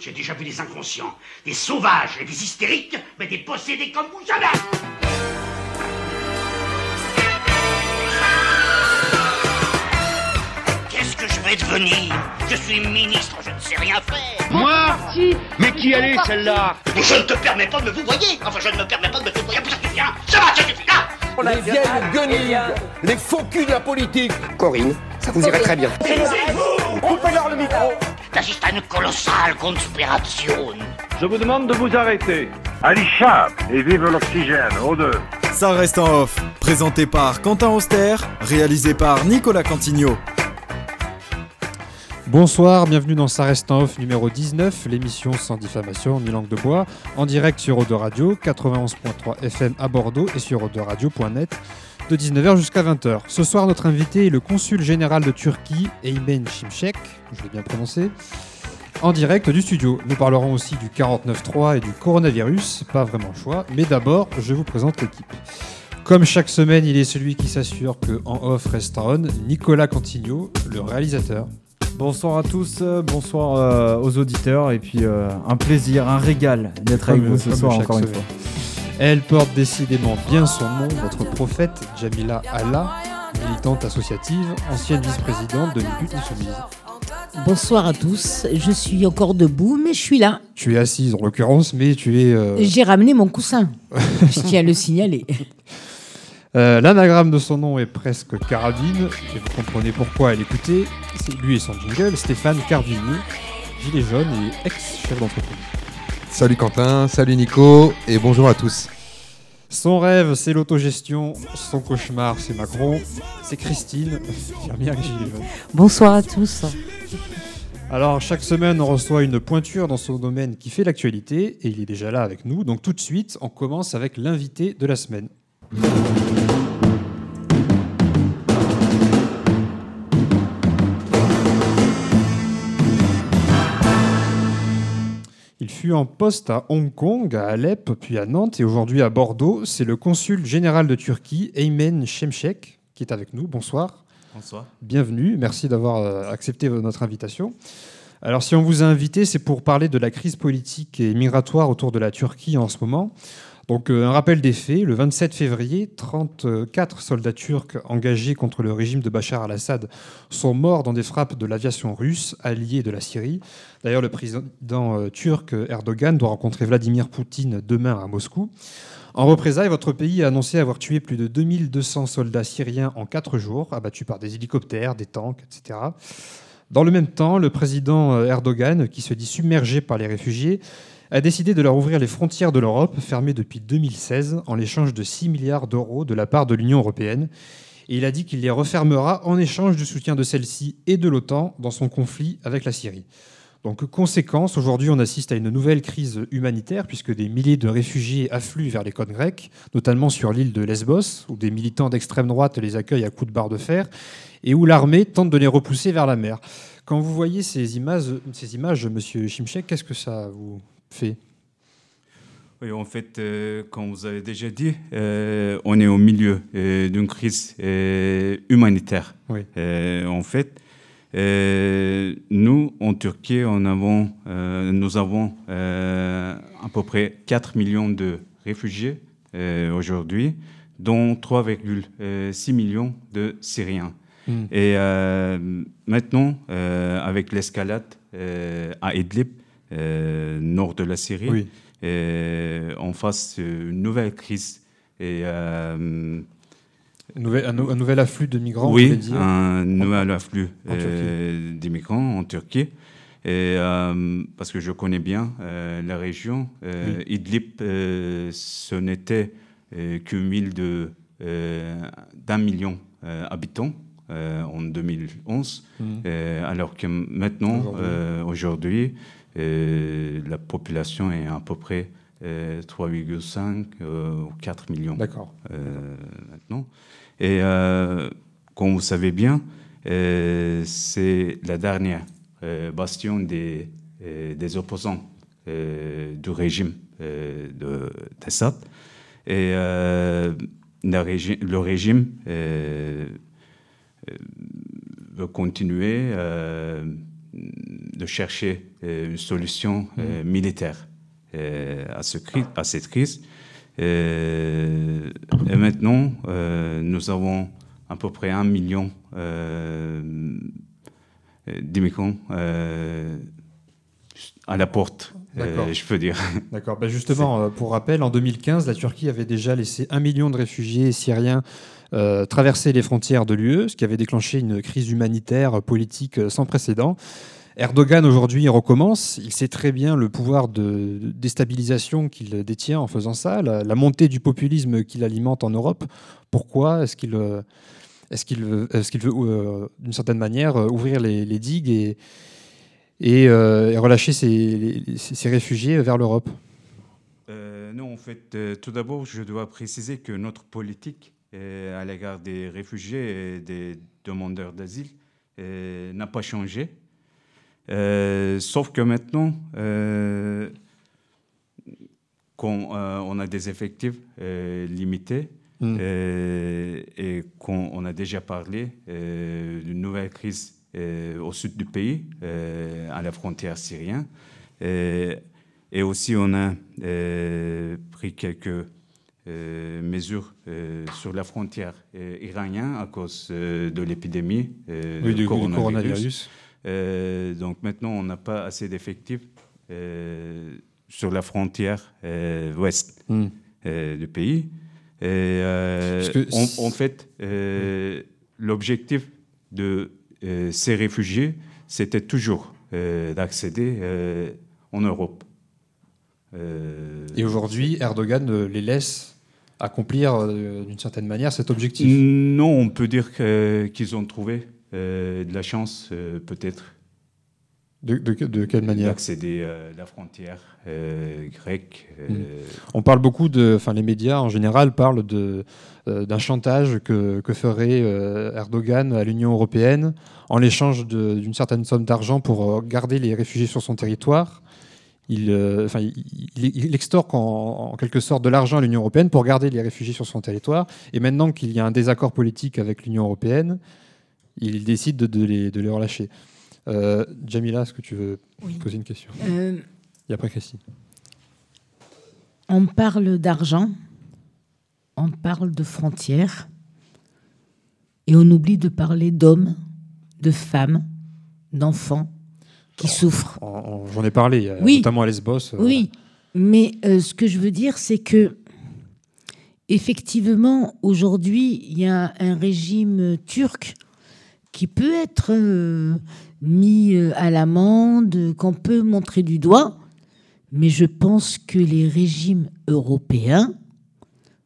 J'ai déjà vu des inconscients, des sauvages et des hystériques, mais des possédés comme vous jamais. Qu'est-ce que je vais devenir? Je suis ministre, je ne sais rien faire. Moi Mais qui elle est celle-là? Je ne te permets pas de me vous voyer Enfin, je ne me permets pas de me vous voyer, ça suffit, hein Ça va, ça suffit, là Les vieilles guenilles, les faux culs de la politique. Corinne, ça vous irait très bien. Coupez-leur le micro. Das ist eine colossale Konspiration. Je vous demande de vous arrêter. Allez, chat Et vive l'oxygène, aux deux Ça reste en off, présenté par Quentin Auster, réalisé par Nicolas Cantigno. Bonsoir, bienvenue dans Ça reste en off numéro 19, l'émission sans diffamation ni langue de bois, en direct sur Eau Radio, 91.3 FM à Bordeaux et sur Radio.net de 19h jusqu'à 20h. Ce soir, notre invité est le consul général de Turquie, Eymen Şimşek, je l'ai bien prononcé, en direct du studio. Nous parlerons aussi du 49.3 et du coronavirus, pas vraiment le choix, mais d'abord, je vous présente l'équipe. Comme chaque semaine, il est celui qui s'assure que en off reste on, Nicolas Cantigno, le réalisateur. Bonsoir à tous, euh, bonsoir euh, aux auditeurs et puis euh, un plaisir, un régal d'être avec vous ce soir encore une fois. Elle porte décidément bien son nom, notre prophète Jamila Allah, militante associative, ancienne vice-présidente de Lutte Insoumise. Bonsoir à tous, je suis encore debout, mais je suis là. Tu es assise en l'occurrence, mais tu es. euh, J'ai ramené mon coussin, je tiens à le signaler. euh, L'anagramme de son nom est presque carabine, et vous comprenez pourquoi elle écoutait. C'est lui et son jingle, Stéphane Carbini, gilet jaune et ex-chef d'entreprise. Salut Quentin, salut Nico et bonjour à tous. Son rêve, c'est l'autogestion. Son cauchemar, c'est Macron. C'est Christine, infirmière. Bonsoir à tous. Alors, chaque semaine, on reçoit une pointure dans son domaine qui fait l'actualité, et il est déjà là avec nous. Donc, tout de suite, on commence avec l'invité de la semaine. Fut en poste à Hong Kong, à Alep, puis à Nantes et aujourd'hui à Bordeaux. C'est le consul général de Turquie, Eymen Şimşek, qui est avec nous. Bonsoir. Bonsoir. Bienvenue, merci d'avoir euh, accepté notre invitation. Alors si on vous a invité, c'est pour parler de la crise politique et migratoire autour de la Turquie en ce moment. Donc euh, un rappel des faits, le 27 février, 34 soldats turcs engagés contre le régime de Bachar al-Assad sont morts dans des frappes de l'aviation russe alliée de la Syrie. D'ailleurs, le président euh, turc Erdogan doit rencontrer Vladimir Poutine demain à Moscou. En représailles, votre pays a annoncé avoir tué plus de 2200 soldats syriens en 4 jours, abattus par des hélicoptères, des tanks, etc. Dans le même temps, le président euh, Erdogan, qui se dit submergé par les réfugiés, a décidé de leur ouvrir les frontières de l'Europe, fermées depuis 2016, en l'échange de 6 milliards d'euros de la part de l'Union européenne. Et il a dit qu'il les refermera en échange du soutien de celle-ci et de l'OTAN dans son conflit avec la Syrie. Donc, conséquence, aujourd'hui, on assiste à une nouvelle crise humanitaire puisque des milliers de réfugiés affluent vers les côtes grecques, notamment sur l'île de Lesbos, où des militants d'extrême droite les accueillent à coups de barre de fer et où l'armée tente de les repousser vers la mer. Quand vous voyez ces images, ces images Monsieur Chimchek, qu'est-ce que ça vous fait Oui, en fait, euh, comme vous avez déjà dit, euh, on est au milieu euh, d'une crise humanitaire. Oui. En fait, nous, en Turquie, on avons, nous avons à peu près 4 millions de réfugiés aujourd'hui, dont 3,6 millions de Syriens. Mm. Et maintenant, avec l'escalade à Idlib, nord de la Syrie, Oui. euh, on face une nouvelle crise. Et, euh, Un nouvel, un nou- un nouvel afflux de migrants, oui, dire un nouvel afflux euh, d'immigrants en Turquie. Et, euh, parce que je connais bien euh, la région. Euh, Idlib, euh, ce n'était euh, qu'une ville de, euh, d'un million euh, habitants euh, en 2011. Mhm. Euh, alors que maintenant, Aujourd'hui. euh, euh, la population est à peu près euh, 3,5 euh, ou 4 millions D'accord. euh, maintenant. Et euh, comme vous savez bien, euh, c'est la dernière euh, bastion des, euh, des opposants euh, du régime euh, de d'Assad. Et euh, le régime euh, euh, veut continuer euh, de chercher une solution militaire à, ce, à cette crise. et maintenant, nous avons à peu près un million d'immigrants à la porte, je peux dire. D'accord. Ben justement, pour rappel, en 2015, la Turquie avait déjà laissé un million de réfugiés syriens euh, traverser les frontières de l'UE, ce qui avait déclenché une crise humanitaire politique sans précédent. Erdogan aujourd'hui recommence. Il sait très bien le pouvoir de déstabilisation qu'il détient en faisant ça, la, montée du populisme qu'il alimente en Europe. Pourquoi est-ce qu'il euh, est-ce veut, veut euh, d'une certaine manière, ouvrir les, digues et, et, relâcher ces, réfugiés vers l'Europe? Non, en fait, tout d'abord, je dois préciser que notre politique à l'égard des réfugiés et des demandeurs d'asile n'a pas changé. Euh, sauf que maintenant, euh, quand euh, on a des effectifs limités mm. et qu'on a déjà parlé d'une nouvelle crise au sud du pays, à la frontière syrienne, et aussi on a pris quelques mesures sur la frontière iranienne à cause de l'épidémie du coronavirus. Donc maintenant, on n'a pas assez d'effectifs sur la frontière ouest hmm. du pays. Et, en, fait, l'objectif de ces réfugiés, c'était toujours d'accéder en Europe. Et aujourd'hui, Erdogan les laisse accomplir euh, d'une certaine manière cet objectif? Non, on peut dire qu'ils ont trouvé euh, de la chance, euh, peut-être. De, de, quelle manière? D'accéder à la frontière grecque. Hmm. On parle beaucoup de. Enfin, les médias en général parlent d'un chantage que, que ferait Erdogan à l'Union européenne en l'échange d'une certaine somme d'argent pour garder les réfugiés sur son territoire il, euh, enfin, il, extorque en, quelque sorte de l'argent à l'Union européenne pour garder les réfugiés sur son territoire. Et maintenant qu'il y a un désaccord politique avec l'Union européenne, il décide de, les, de les, relâcher. Euh, Jamila, est-ce que tu veux poser une question? Euh, Et après, Christine. On parle d'argent, on parle de frontières, et on oublie de parler d'hommes, de femmes, d'enfants, qui souffrent. J'en ai parlé, notamment à Lesbos. Euh, oui, mais euh, ce que je veux dire, c'est que effectivement, aujourd'hui, il y a un régime turc qui peut être euh, mis à l'amende, qu'on peut montrer du doigt, mais je pense que les régimes européens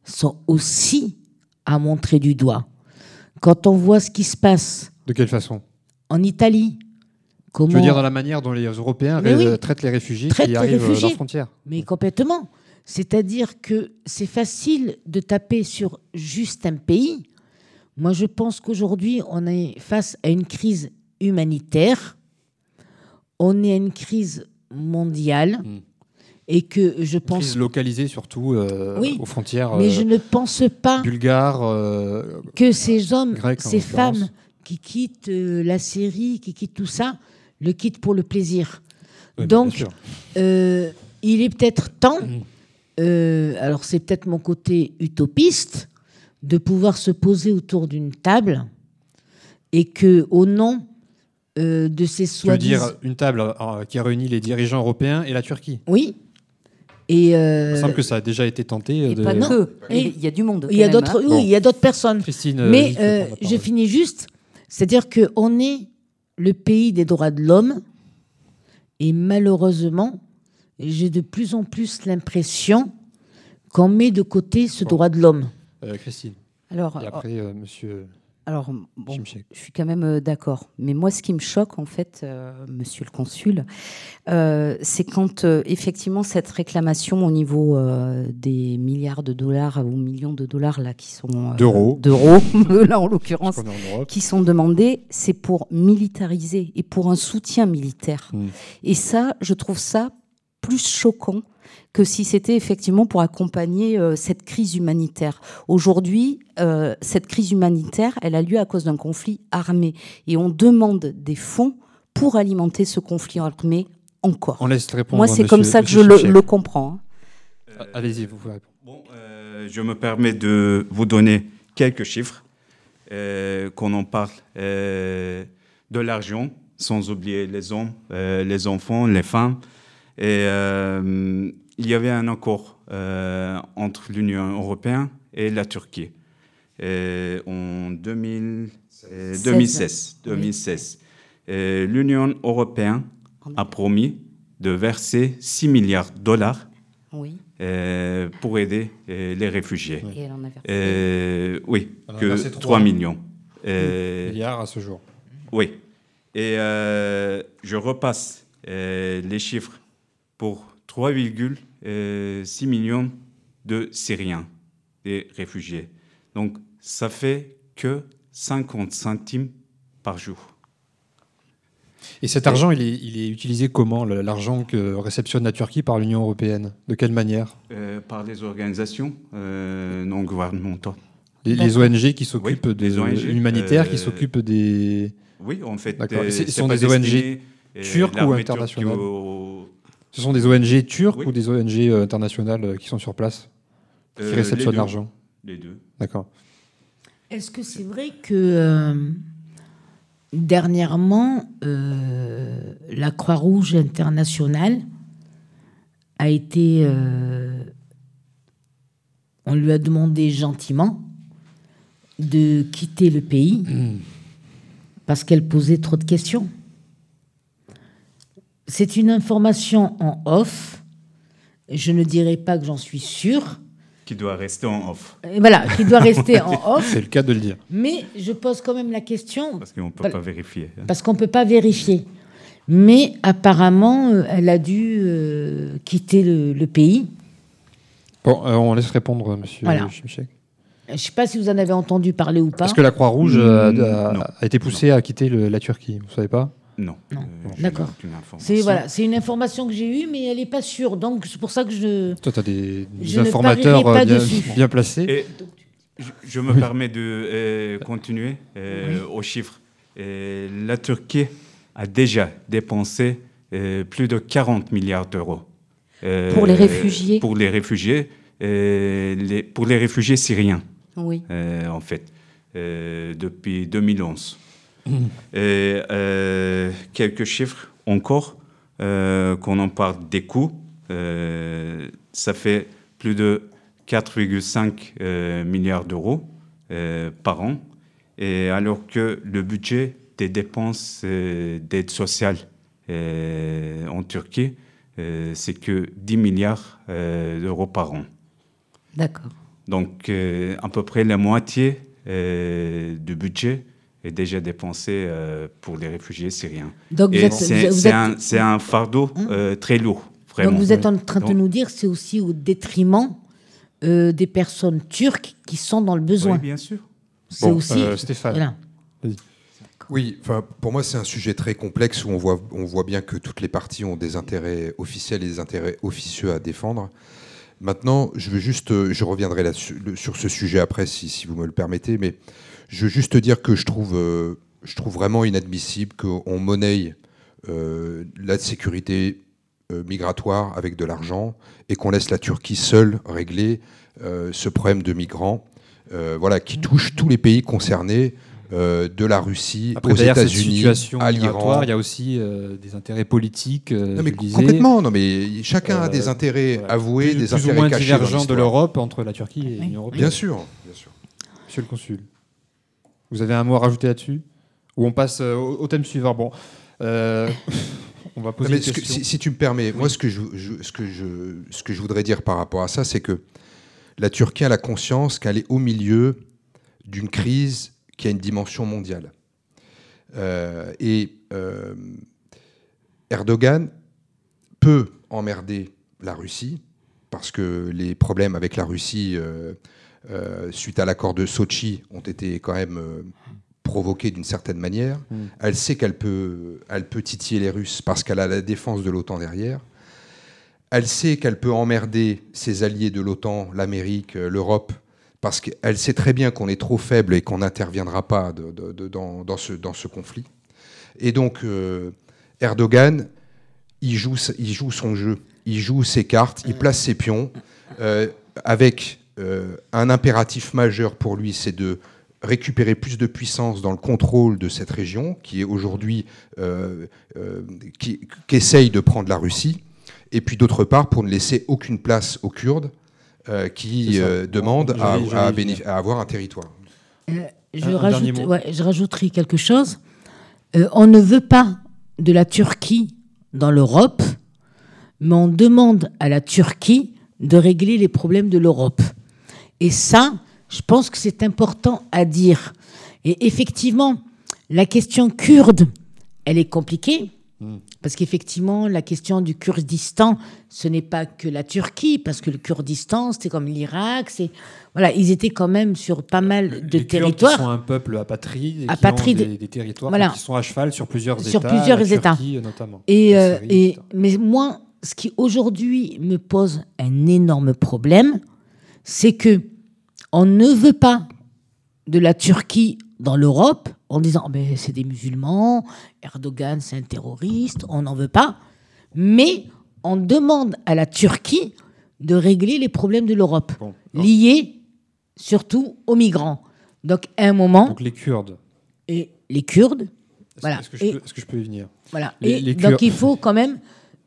sont aussi à montrer du doigt. Quand on voit ce qui se passe. De quelle façon? En Italie, Comment... Tu veux dire dans la manière dont les Européens traitent les réfugiés qui arrivent à leurs frontières Mais complètement. C'est-à-dire que c'est facile de taper sur juste un pays. Moi, je pense qu'aujourd'hui, on est face à une crise humanitaire. On est à une crise mondiale. Hmm. Et que je pense. Crise localisée surtout euh, aux frontières. Mais je euh, ne pense pas. Bulgares. Euh, que ces hommes, ces femmes qui quittent la Syrie, qui quittent tout ça, le quitte pour le plaisir. Donc, il est peut-être temps, mmh. euh, alors c'est peut-être mon côté utopiste, de pouvoir se poser autour d'une table et que, au nom euh, de ces soi Tu veux dire une table qui a réuni les dirigeants européens et la Turquie Oui. Et Il me semble que ça a déjà été tenté. de... Pas que. Il y a du monde. Il y a d'autres. Hein. Oui, il y a d'autres personnes. Christine, Mais je finis juste, c'est-à-dire qu'on est le pays des droits de l'homme. Et malheureusement, j'ai de plus en plus l'impression qu'on met de côté ce droit de l'homme. Euh, Christine. Alors, Et après, euh, monsieur. Alors, bon, je suis quand même euh, d'accord. Mais moi, ce qui me choque, en fait, euh, monsieur le consul, euh, c'est quand effectivement cette réclamation au niveau des milliards de dollars ou millions de dollars là qui sont d'euros, d'euros là en l'occurrence, qui sont demandés, c'est pour militariser et pour un soutien militaire. Hmm. Et ça, je trouve ça plus choquant que si c'était effectivement pour accompagner euh, cette crise humanitaire. Aujourd'hui, euh, cette crise humanitaire, elle a lieu à cause d'un conflit armé et on demande des fonds pour alimenter ce conflit armé encore. On laisse répondre. Moi, c'est comme ça que je le, comprends. Hein. Euh, allez-y, vous pouvez répondre. Bon, euh, je me permets de vous donner quelques chiffres, euh, qu'on en parle de l'argent, sans oublier les hommes, les enfants, les femmes. Et il y avait un accord entre l'Union européenne et la Turquie en 2016. 2016. L'Union européenne a promis de verser 6 milliards de dollars euh, pour aider euh, les réfugiés. Et elle en a versé. Euh, oui, que 3, millions. milliards à ce jour. Oui. Et je repasse les chiffres pour 3,6 millions de Syriens, des réfugiés. Donc, ça fait que 50 centimes par jour. Et cet argent, il est, il est utilisé comment L'argent que réceptionne la Turquie par l'Union européenne? De quelle manière? Euh, Par des organisations euh, non gouvernementales. Les, ONG qui s'occupent des ONG humanitaires, qui euh, s'occupent des. Oui, en fait. Ce sont des ONG turques ou internationales? Ce sont des ONG turques ou des ONG internationales qui sont sur place Qui réceptionnent l'argent Les deux. D'accord. Est-ce que c'est vrai que Dernièrement, euh, la Croix-Rouge internationale a été... Euh, on lui a demandé gentiment de quitter le pays hmm. parce qu'elle posait trop de questions. C'est une information en off. Je ne dirais pas que j'en suis sûre, qui doit rester en off. voilà, qui doit rester en off. C'est le cas de le dire. Mais je pose quand même la question. Parce qu'on ne peut pas vérifier. Hein. Parce qu'on ne peut pas vérifier. Mais apparemment, euh, elle a dû euh, quitter le, pays. Bon, euh, on laisse répondre, monsieur voilà. Je ne sais pas si vous en avez entendu parler ou pas. Parce que la Croix-Rouge a, été poussée à quitter la Turquie, vous ne savez pas? Non. non. Euh, D'accord. C'est voilà, c'est une information que j'ai eue, mais elle n'est pas sûre. Donc c'est pour ça que je. Toi, tu as des, informateurs euh, bien, placés. je, me permets de euh, continuer aux chiffres. la Turquie a déjà dépensé plus de 40 milliards d'euros. pour les réfugiés Pour les réfugiés, les, pour les réfugiés syriens. Oui. en fait, depuis 2011. Et euh, quelques chiffres encore, euh, qu'on en parle des coûts, euh, ça fait plus de 4,5 milliards d'euros par an, et alors que le budget des dépenses d'aide sociale en Turquie, c'est que 10 milliards d'euros par an. D'accord. Donc à peu près la moitié du budget est déjà dépensé euh, pour les réfugiés syriens. Donc c'est un, un, fardeau hein euh, très lourd, vraiment. Donc vous êtes en train de nous dire c'est aussi au détriment euh, des personnes turques qui sont dans le besoin. Oui, bien sûr. C'est aussi. Stéphane. Oui, enfin, pour moi, c'est un sujet très complexe où on voit, on voit bien que toutes les parties ont des intérêts officiels et des intérêts officieux à défendre. Maintenant, je veux juste, je reviendrai là sur ce sujet après, si, si vous me le permettez, mais je veux juste dire que je trouve, euh, je trouve vraiment inadmissible qu'on monnaie euh, la sécurité euh, migratoire avec de l'argent et qu'on laisse la Turquie seule régler ce problème de migrants, voilà, qui touche tous les pays concernés. de la Russie aux États-Unis, à l'Iran. Il y a aussi des intérêts politiques. non, mais complètement. Non, mais chacun a des intérêts avoués, des intérêts ou moins divergents de l'Europe entre la Turquie et l'Union européenne. Bien sûr, bien sûr. Monsieur le consul. Vous avez un mot à rajouter là-dessus Ou on passe euh, au, thème suivant Bon. Euh, on va poser si, tu me permets, moi, ce que, je, ce, que je, ce que je voudrais dire par rapport à ça, c'est que la Turquie a la conscience qu'elle est au milieu d'une crise qui a une dimension mondiale. Euh, et Erdogan peut emmerder la Russie, parce que les problèmes avec la Russie euh, suite à l'accord de Sochi, ont été quand même euh, provoqués d'une certaine manière. Mm. Elle sait qu'elle peut, elle peut titiller les Russes parce qu'elle a la défense de l'OTAN derrière. Elle sait qu'elle peut emmerder ses alliés de l'OTAN, l'Amérique, euh, l'Europe, parce qu'elle sait très bien qu'on est trop faible et qu'on n'interviendra pas dans, ce, dans, ce, conflit. Et donc, Erdogan, il joue, il joue son jeu, il joue ses cartes, il place ses pions, avec un impératif majeur pour lui, c'est de récupérer plus de puissance dans le contrôle de cette région, qui est aujourd'hui, qui, qui, essaye de prendre la Russie, et puis d'autre part pour ne laisser aucune place aux Kurdes euh, qui euh, demandent à, avoir un territoire. Euh, je, rajoute, je, rajouterai quelque chose. on ne veut pas de la Turquie dans l'Europe, mais on demande à la Turquie de régler les problèmes de l'Europe. Et ça, je pense que c'est important à dire. Et effectivement, la question kurde, elle est compliquée. Parce qu'effectivement, la question du Kurdistan, ce n'est pas que la Turquie, parce que le Kurdistan, c'était comme l'Irak, c'est voilà, ils étaient quand même sur pas mal de les territoires. Kurdes sont un peuple apatride, apatride. Qui ont des, territoires qui sont à cheval sur plusieurs sur États, plusieurs la États, Turquie, notamment. Et, euh, et mais moi, ce qui aujourd'hui me pose un énorme problème, c'est que on ne veut pas de la Turquie dans l'Europe en disant c'est des musulmans, Erdogan c'est un terroriste, on n'en veut pas. Mais on demande à la Turquie de régler les problèmes de l'Europe, liés surtout aux migrants. Donc à un moment. Donc les Kurdes. Et les Kurdes. Voilà. Est-ce que, que, je peux y venir Voilà. et donc il faut quand même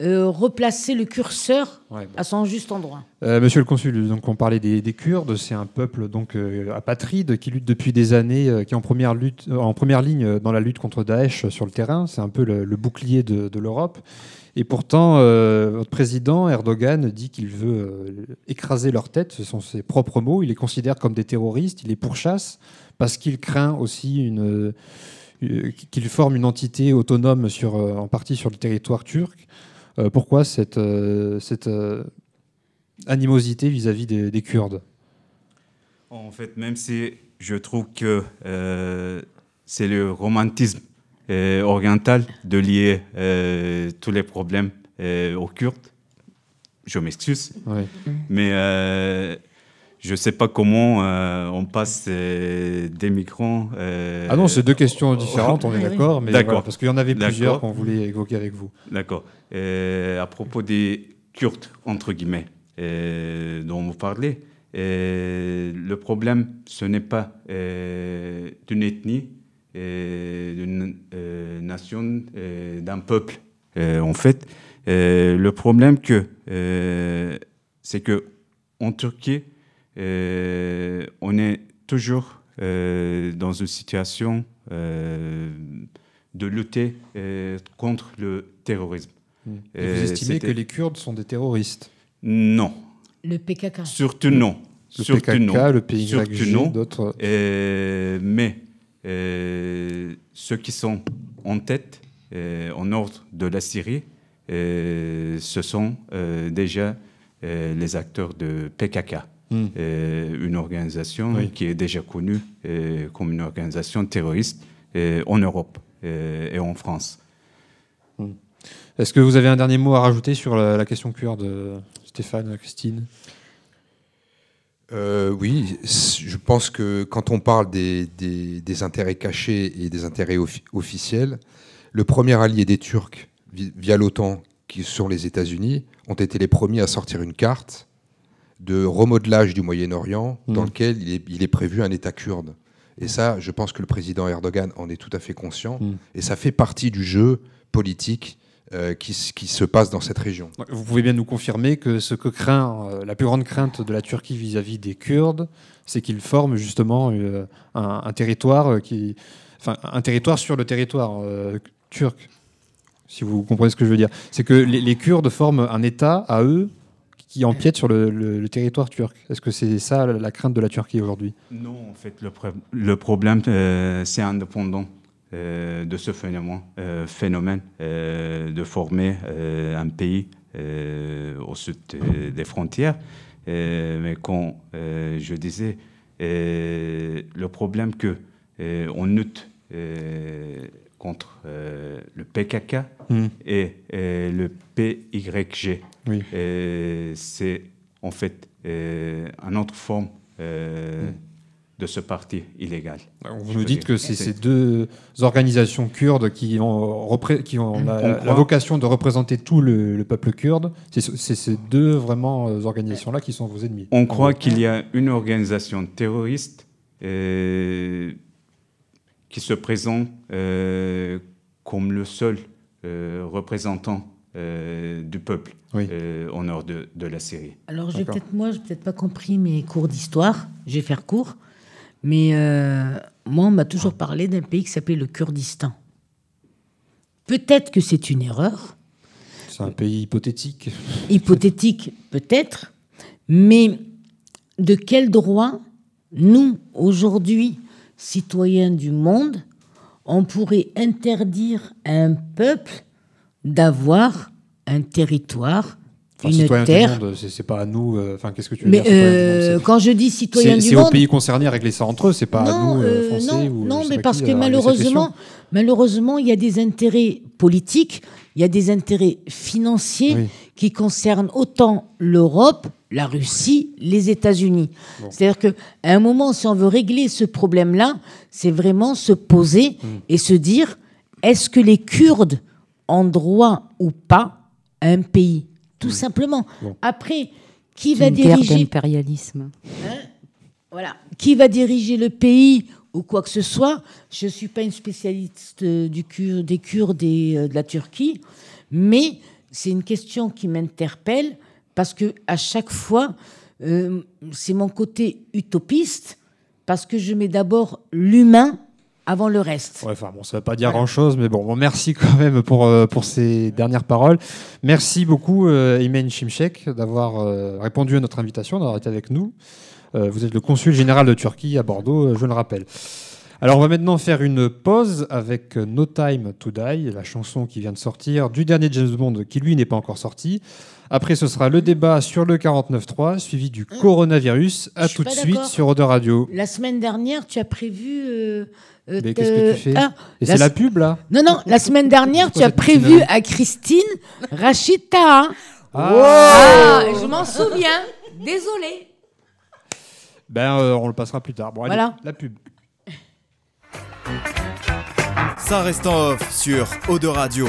euh, replacer le curseur à son juste endroit. Euh, monsieur le consul, donc on parlait des, Kurdes, c'est un peuple donc euh, apatride qui lutte depuis des années, qui est en première, lutte, en première ligne dans la lutte contre Daesh sur le terrain. C'est un peu le, bouclier de, l'Europe. Et pourtant, votre président Erdogan dit qu'il veut écraser leur tête. Ce sont ses propres mots. Il les considère comme des terroristes. Il les pourchasse parce qu'il craint aussi une qu'il forme une entité autonome sur, en partie sur le territoire turc. Euh, pourquoi cette, euh, cette euh, animosité vis-à-vis des, Kurdes? En fait, même si je trouve que c'est le romantisme oriental de lier tous les problèmes aux Kurdes, je m'excuse, mais je ne sais pas comment on passe des migrants. ah non, c'est deux questions différentes, on est d'accord. Mais d'accord. parce qu'il y en avait plusieurs qu'on voulait évoquer avec vous. D'accord. Euh, à propos des Kurdes, entre guillemets, euh, dont vous parlez, euh, le problème, ce n'est pas d'une ethnie, d'une nation, d'un peuple. en fait, le problème que c'est que en Turquie, on est toujours dans une situation de lutter contre le terrorisme. Et vous estimez que les Kurdes sont des terroristes? Non. Le PKK Surtout non. Le PKK, non. le PYG, d'autres. mais ceux qui sont en tête, en ordre de la Syrie, ce sont déjà les acteurs de PKK. Hmm. une organisation qui est déjà connue comme une organisation terroriste en Europe et en France. Est-ce que vous avez un dernier mot à rajouter sur la, question kurde, Stéphane, Christine? Euh, oui, je pense que quand on parle des, intérêts cachés et des intérêts officiels, le premier allié des Turcs via l'OTAN, qui sont les États-Unis, ont été les premiers à sortir une carte de remodelage du Moyen-Orient dans mmh. lequel il est, prévu un État kurde. Et ça, je pense que le président Erdogan en est tout à fait conscient. Mmh. Et ça fait partie du jeu politique euh, qui, se passe dans cette région. Vous pouvez bien nous confirmer que ce que craint, euh, la plus grande crainte de la Turquie vis-à-vis des Kurdes, c'est qu'ils forment justement euh, un, territoire qui, enfin, un territoire sur le territoire turc. Si vous comprenez ce que je veux dire, c'est que les, Kurdes forment un État à eux qui empiète sur le, territoire turc. Est-ce que c'est ça la crainte de la Turquie aujourd'hui? Non, en fait, le, problème, c'est indépendant. Euh, de ce phénomène, euh, euh, de former un pays au sud des frontières. mais quand je disais le problème que on lutte contre le PKK hmm. et, le PYG, c'est en fait une autre forme de ce parti illégal. Vous nous dites que c'est ces deux organisations kurdes qui ont, qui ont la, vocation de représenter tout le, peuple kurde. C'est ces deux vraiment euh, organisations-là qui sont vos ennemis. On croit qu'il y a une organisation terroriste euh, qui se présente euh, comme le seul représentant du peuple au nord de, de, la Syrie. Alors, peut-être moi, je n'ai peut-être pas compris mes cours d'histoire. Je vais faire court. Mais euh, moi, on m'a toujours parlé d'un pays qui s'appelait le Kurdistan. Peut-être que c'est une erreur. C'est un pays hypothétique. Hypothétique, peut-être. Mais de quel droit, nous, aujourd'hui, citoyens du monde, on pourrait interdire à un peuple d'avoir un territoire une terre. C'est pas à nous. Euh, enfin, qu'est-ce que tu veux Mais dire euh, quand je dis citoyen du monde, c'est aux pays concernés à régler ça entre eux. C'est pas à nous euh, Français non, ou non, mais parce que malheureusement, malheureusement, il y a des intérêts politiques, il y a des intérêts financiers qui concernent autant l'Europe, la Russie, les États-Unis. C'est-à-dire que à un moment, si on veut régler ce problème-là, c'est vraiment se poser mm. et se dire est-ce que les Kurdes ont droit ou pas à un pays? Tout simplement. Après, qui va diriger l'impérialisme hein? Voilà, qui va diriger le pays ou quoi que ce soit? Je ne suis pas une spécialiste du des Kurdes et euh, de la Turquie, mais c'est une question qui m'interpelle parce que à chaque fois, euh, c'est mon côté utopiste parce que je mets d'abord l'humain avant le reste. Ouais, enfin bon, ça ne veut pas dire grand-chose, mais bon, merci quand même pour, euh, pour ces dernières paroles. Merci beaucoup, euh, Imen Şimşek, d'avoir euh, répondu à notre invitation, d'avoir été avec nous. Vous êtes le consul général de Turquie à Bordeaux, je le rappelle. Alors, on va maintenant faire une pause avec No Time to Die, la chanson qui vient de sortir du dernier James Bond, qui lui n'est pas encore sorti. Après, ce sera le débat sur le 49.3, suivi du coronavirus. À tout de suite sur Odeur Radio. La semaine dernière, tu as prévu euh, Mais qu'est-ce que tu fais ah, Et c'est la pub là Non, non, la semaine dernière, tu as prévu à Christine Rachita. Ah. ah, je m'en souviens. Désolé. Ben, euh, on le passera plus tard. Bon, allez, voilà. la pub. Ça reste en off sur Eau de Radio.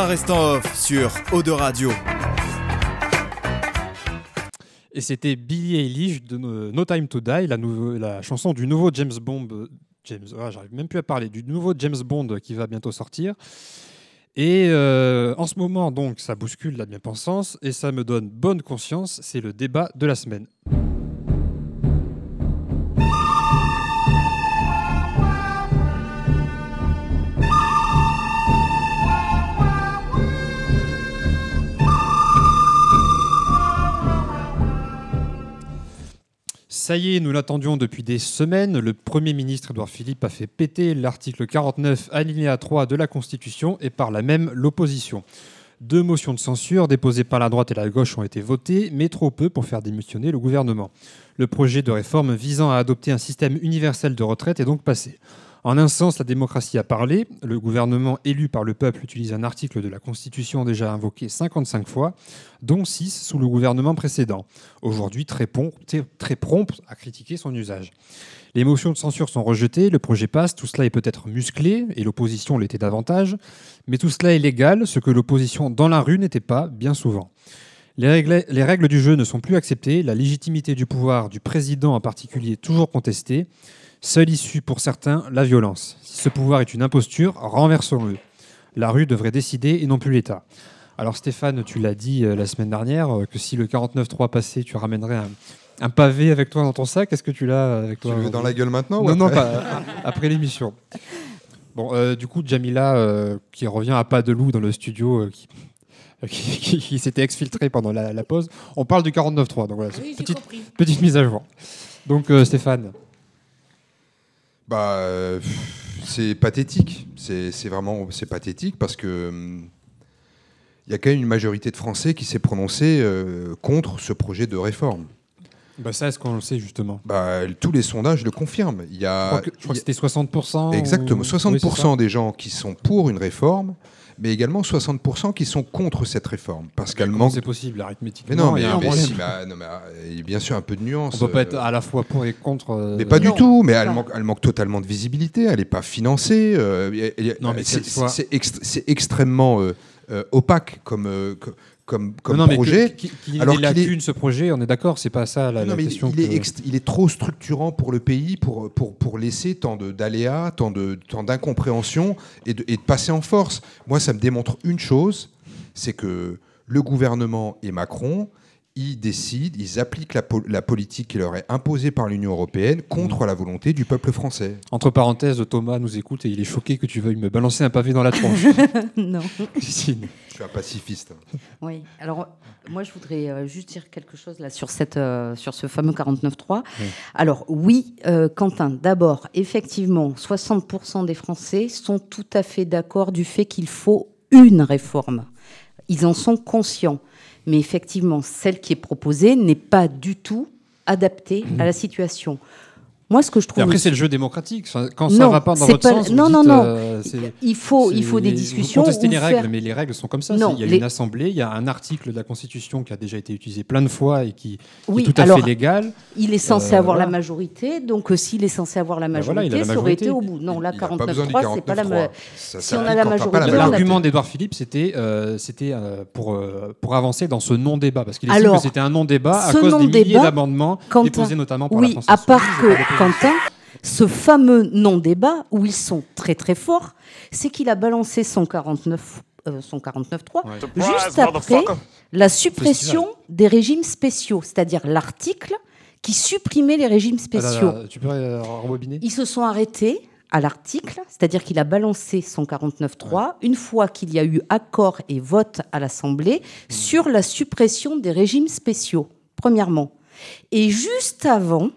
En off sur Eau de Radio. Et c'était Billie Eilish de No Time to Die, la, chanson du nouveau James Bond. James, ah, j'arrive même plus à parler du nouveau James Bond qui va bientôt sortir. Et euh, en ce moment, donc, ça bouscule la bien-pensance et ça me donne bonne conscience. C'est le débat de la semaine. Ça y est, nous l'attendions depuis des semaines. Le Premier ministre Édouard Philippe a fait péter l'article 49 alinéa 3 de la Constitution et par là même l'opposition. Deux motions de censure déposées par la droite et la gauche ont été votées, mais trop peu pour faire démissionner le gouvernement. Le projet de réforme visant à adopter un système universel de retraite est donc passé. En un sens, la démocratie a parlé. Le gouvernement élu par le peuple utilise un article de la Constitution déjà invoqué 55 fois, dont 6 sous le gouvernement précédent. Aujourd'hui, très, prompt à critiquer son usage. Les motions de censure sont rejetées, le projet passe, tout cela est peut-être musclé, et l'opposition l'était davantage, mais tout cela est légal, ce que l'opposition dans la rue n'était pas bien souvent. Les règles, les règles du jeu ne sont plus acceptées, la légitimité du pouvoir du président en particulier toujours contestée. Seule issue pour certains, la violence. Si ce pouvoir est une imposture, renversons-le. La rue devrait décider et non plus l'État. Alors Stéphane, tu l'as dit euh, la semaine dernière, euh, que si le 49-3 passait, tu ramènerais un, un pavé avec toi dans ton sac. Est-ce que tu l'as euh, avec toi Tu le veux dans la gueule maintenant ou Non, non, après pas après l'émission. Bon, euh, du coup, Jamila, euh, qui revient à pas de loup dans le studio, euh, qui, qui, qui- qui s'était exfiltré pendant la, la pause. On parle du 49-3, donc voilà, Oui, petite, mise à jour. Donc euh, Stéphane, Bah, euh, c'est pathétique. C'est vraiment c'est pathétique parce que hum, il y a quand même une majorité de Français qui s'est prononcée euh, contre ce projet de réforme. bah, ça, est-ce qu'on le sait justement? Bah, tous les sondages le confirment. Il y Je a, crois que, je crois que c'était 60%. Exactement, ou- 60% Oui, c'est ça. des gens qui sont pour une réforme, mais également 60% qui sont contre cette réforme. Parce qu'elle Comment manque. c'est possible arithmétiquement Mais non, il y mais, a un mais problème. si, bah, non, mais, il y a bien sûr un peu de nuance. On peut pas euh, être à la fois pour et contre. euh, Mais pas du tout, mais elle manque, elle manque totalement de visibilité, elle n'est pas financée. euh, Non, mais c'est qu'elle soit- c'est ext- c'est extrêmement euh, euh, opaque comme, euh, co- comme, comme non, projet. qu'il qu'il ait alors des qu'il est- lacunes, ce projet, on est d'accord, c'est pas ça la, non, la mais question. il, est que- ext- il est trop structurant pour le pays pour, pour, pour laisser tant de- d'aléas, tant de- tant d'incompréhension et de, et de passer en force. Moi, ça me démontre une chose, c'est que le gouvernement et Macron, ils décident, ils appliquent la, po- la politique qui leur est imposée par l'Union européenne contre la volonté du peuple français. Entre parenthèses, Thomas nous écoute et il est choqué que tu veuilles me balancer un pavé dans la tronche. non. Christine. Je suis un pacifiste. Oui, alors moi je voudrais euh, juste dire quelque chose là sur, cette, euh, sur ce fameux 49.3. Oui. Alors oui, euh, Quentin, d'abord, effectivement, 60% des Français sont tout à fait d'accord du fait qu'il faut une réforme. Ils en sont conscients. Mais effectivement, celle qui est proposée n'est pas du tout adaptée à la situation. Moi, ce que je trouve. Et après, c'est le jeu démocratique. Quand ça Non, va pas dans votre pas- sens, vous non, dites, non, non. euh, Il faut, il faut des vous discussions. contestez ou les faire- règles, mais les règles sont comme ça. Non, il y a les- une assemblée, il y a un article de la Constitution qui a déjà été utilisé plein de fois et qui, qui Oui, est tout à alors, fait légal. Il est censé Euh, avoir la voilà. majorité, donc euh, s'il est censé avoir la Ben majorité, voilà, il a la ça aurait été majorité. au bout. Non, là, Il a pas besoin du 49.3, c'est pas la 49.3. ma- Ça Si on a la majorité, majorité. L'argument d'Edouard Philippe, c'était euh, c'était, pour, pour avancer dans ce non-débat. Parce qu'il estime que c'était un non-débat à cause des milliers d'amendements déposés notamment par oui, la France à part que. Quentin, ce fameux non-débat où ils sont très très forts, c'est qu'il a balancé son 49 euh, son 49.3 juste après la suppression des régimes spéciaux, c'est-à-dire l'article qui supprimait les régimes Ah là là, spéciaux. tu peux euh, rembobiner Ils se sont arrêtés à l'article, c'est-à-dire qu'il a balancé son 49.3 une fois qu'il y a eu accord et vote à l'Assemblée sur la suppression des régimes spéciaux, premièrement. Et juste avant,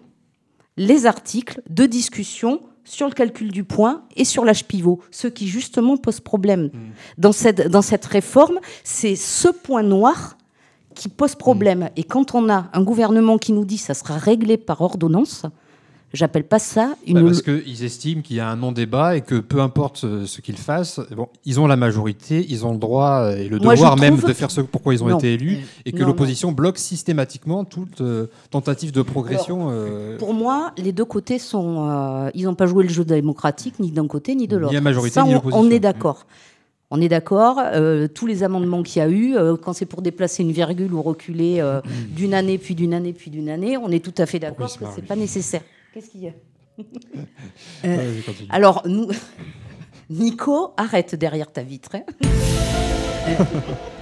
les articles de discussion sur le calcul du point et sur l'âge pivot, ce qui justement pose problème. Dans, cette, dans cette réforme, c'est ce point noir qui pose problème. Et quand on a un gouvernement qui nous dit ça sera réglé par ordonnance, j'appelle pas ça une... Bah, parce qu'ils estiment qu'il y a un non-débat et que peu importe ce, ce qu'ils fassent, bon, ils ont la majorité, ils ont le droit euh, et le Moi, devoir même de faire ce pourquoi ils ont Non. été élus et que l'opposition bloque systématiquement toute euh, tentative de progression. euh, Pour moi, les deux côtés sont. euh, ils n'ont pas joué le jeu démocratique ni d'un côté ni de Ni l'autre. la majorité, Ça, ni on- l'opposition. On est d'accord. On est d'accord. euh, tous les amendements qu'il y a eu, euh, quand c'est pour déplacer une virgule ou reculer euh, d'une année, puis d'une année, puis d'une année, on est tout à fait d'accord que c'est lui pas nécessaire. Qu'est-ce qu'il y a? Euh. Alors, nous. Nico, arrête derrière ta vitre. hein.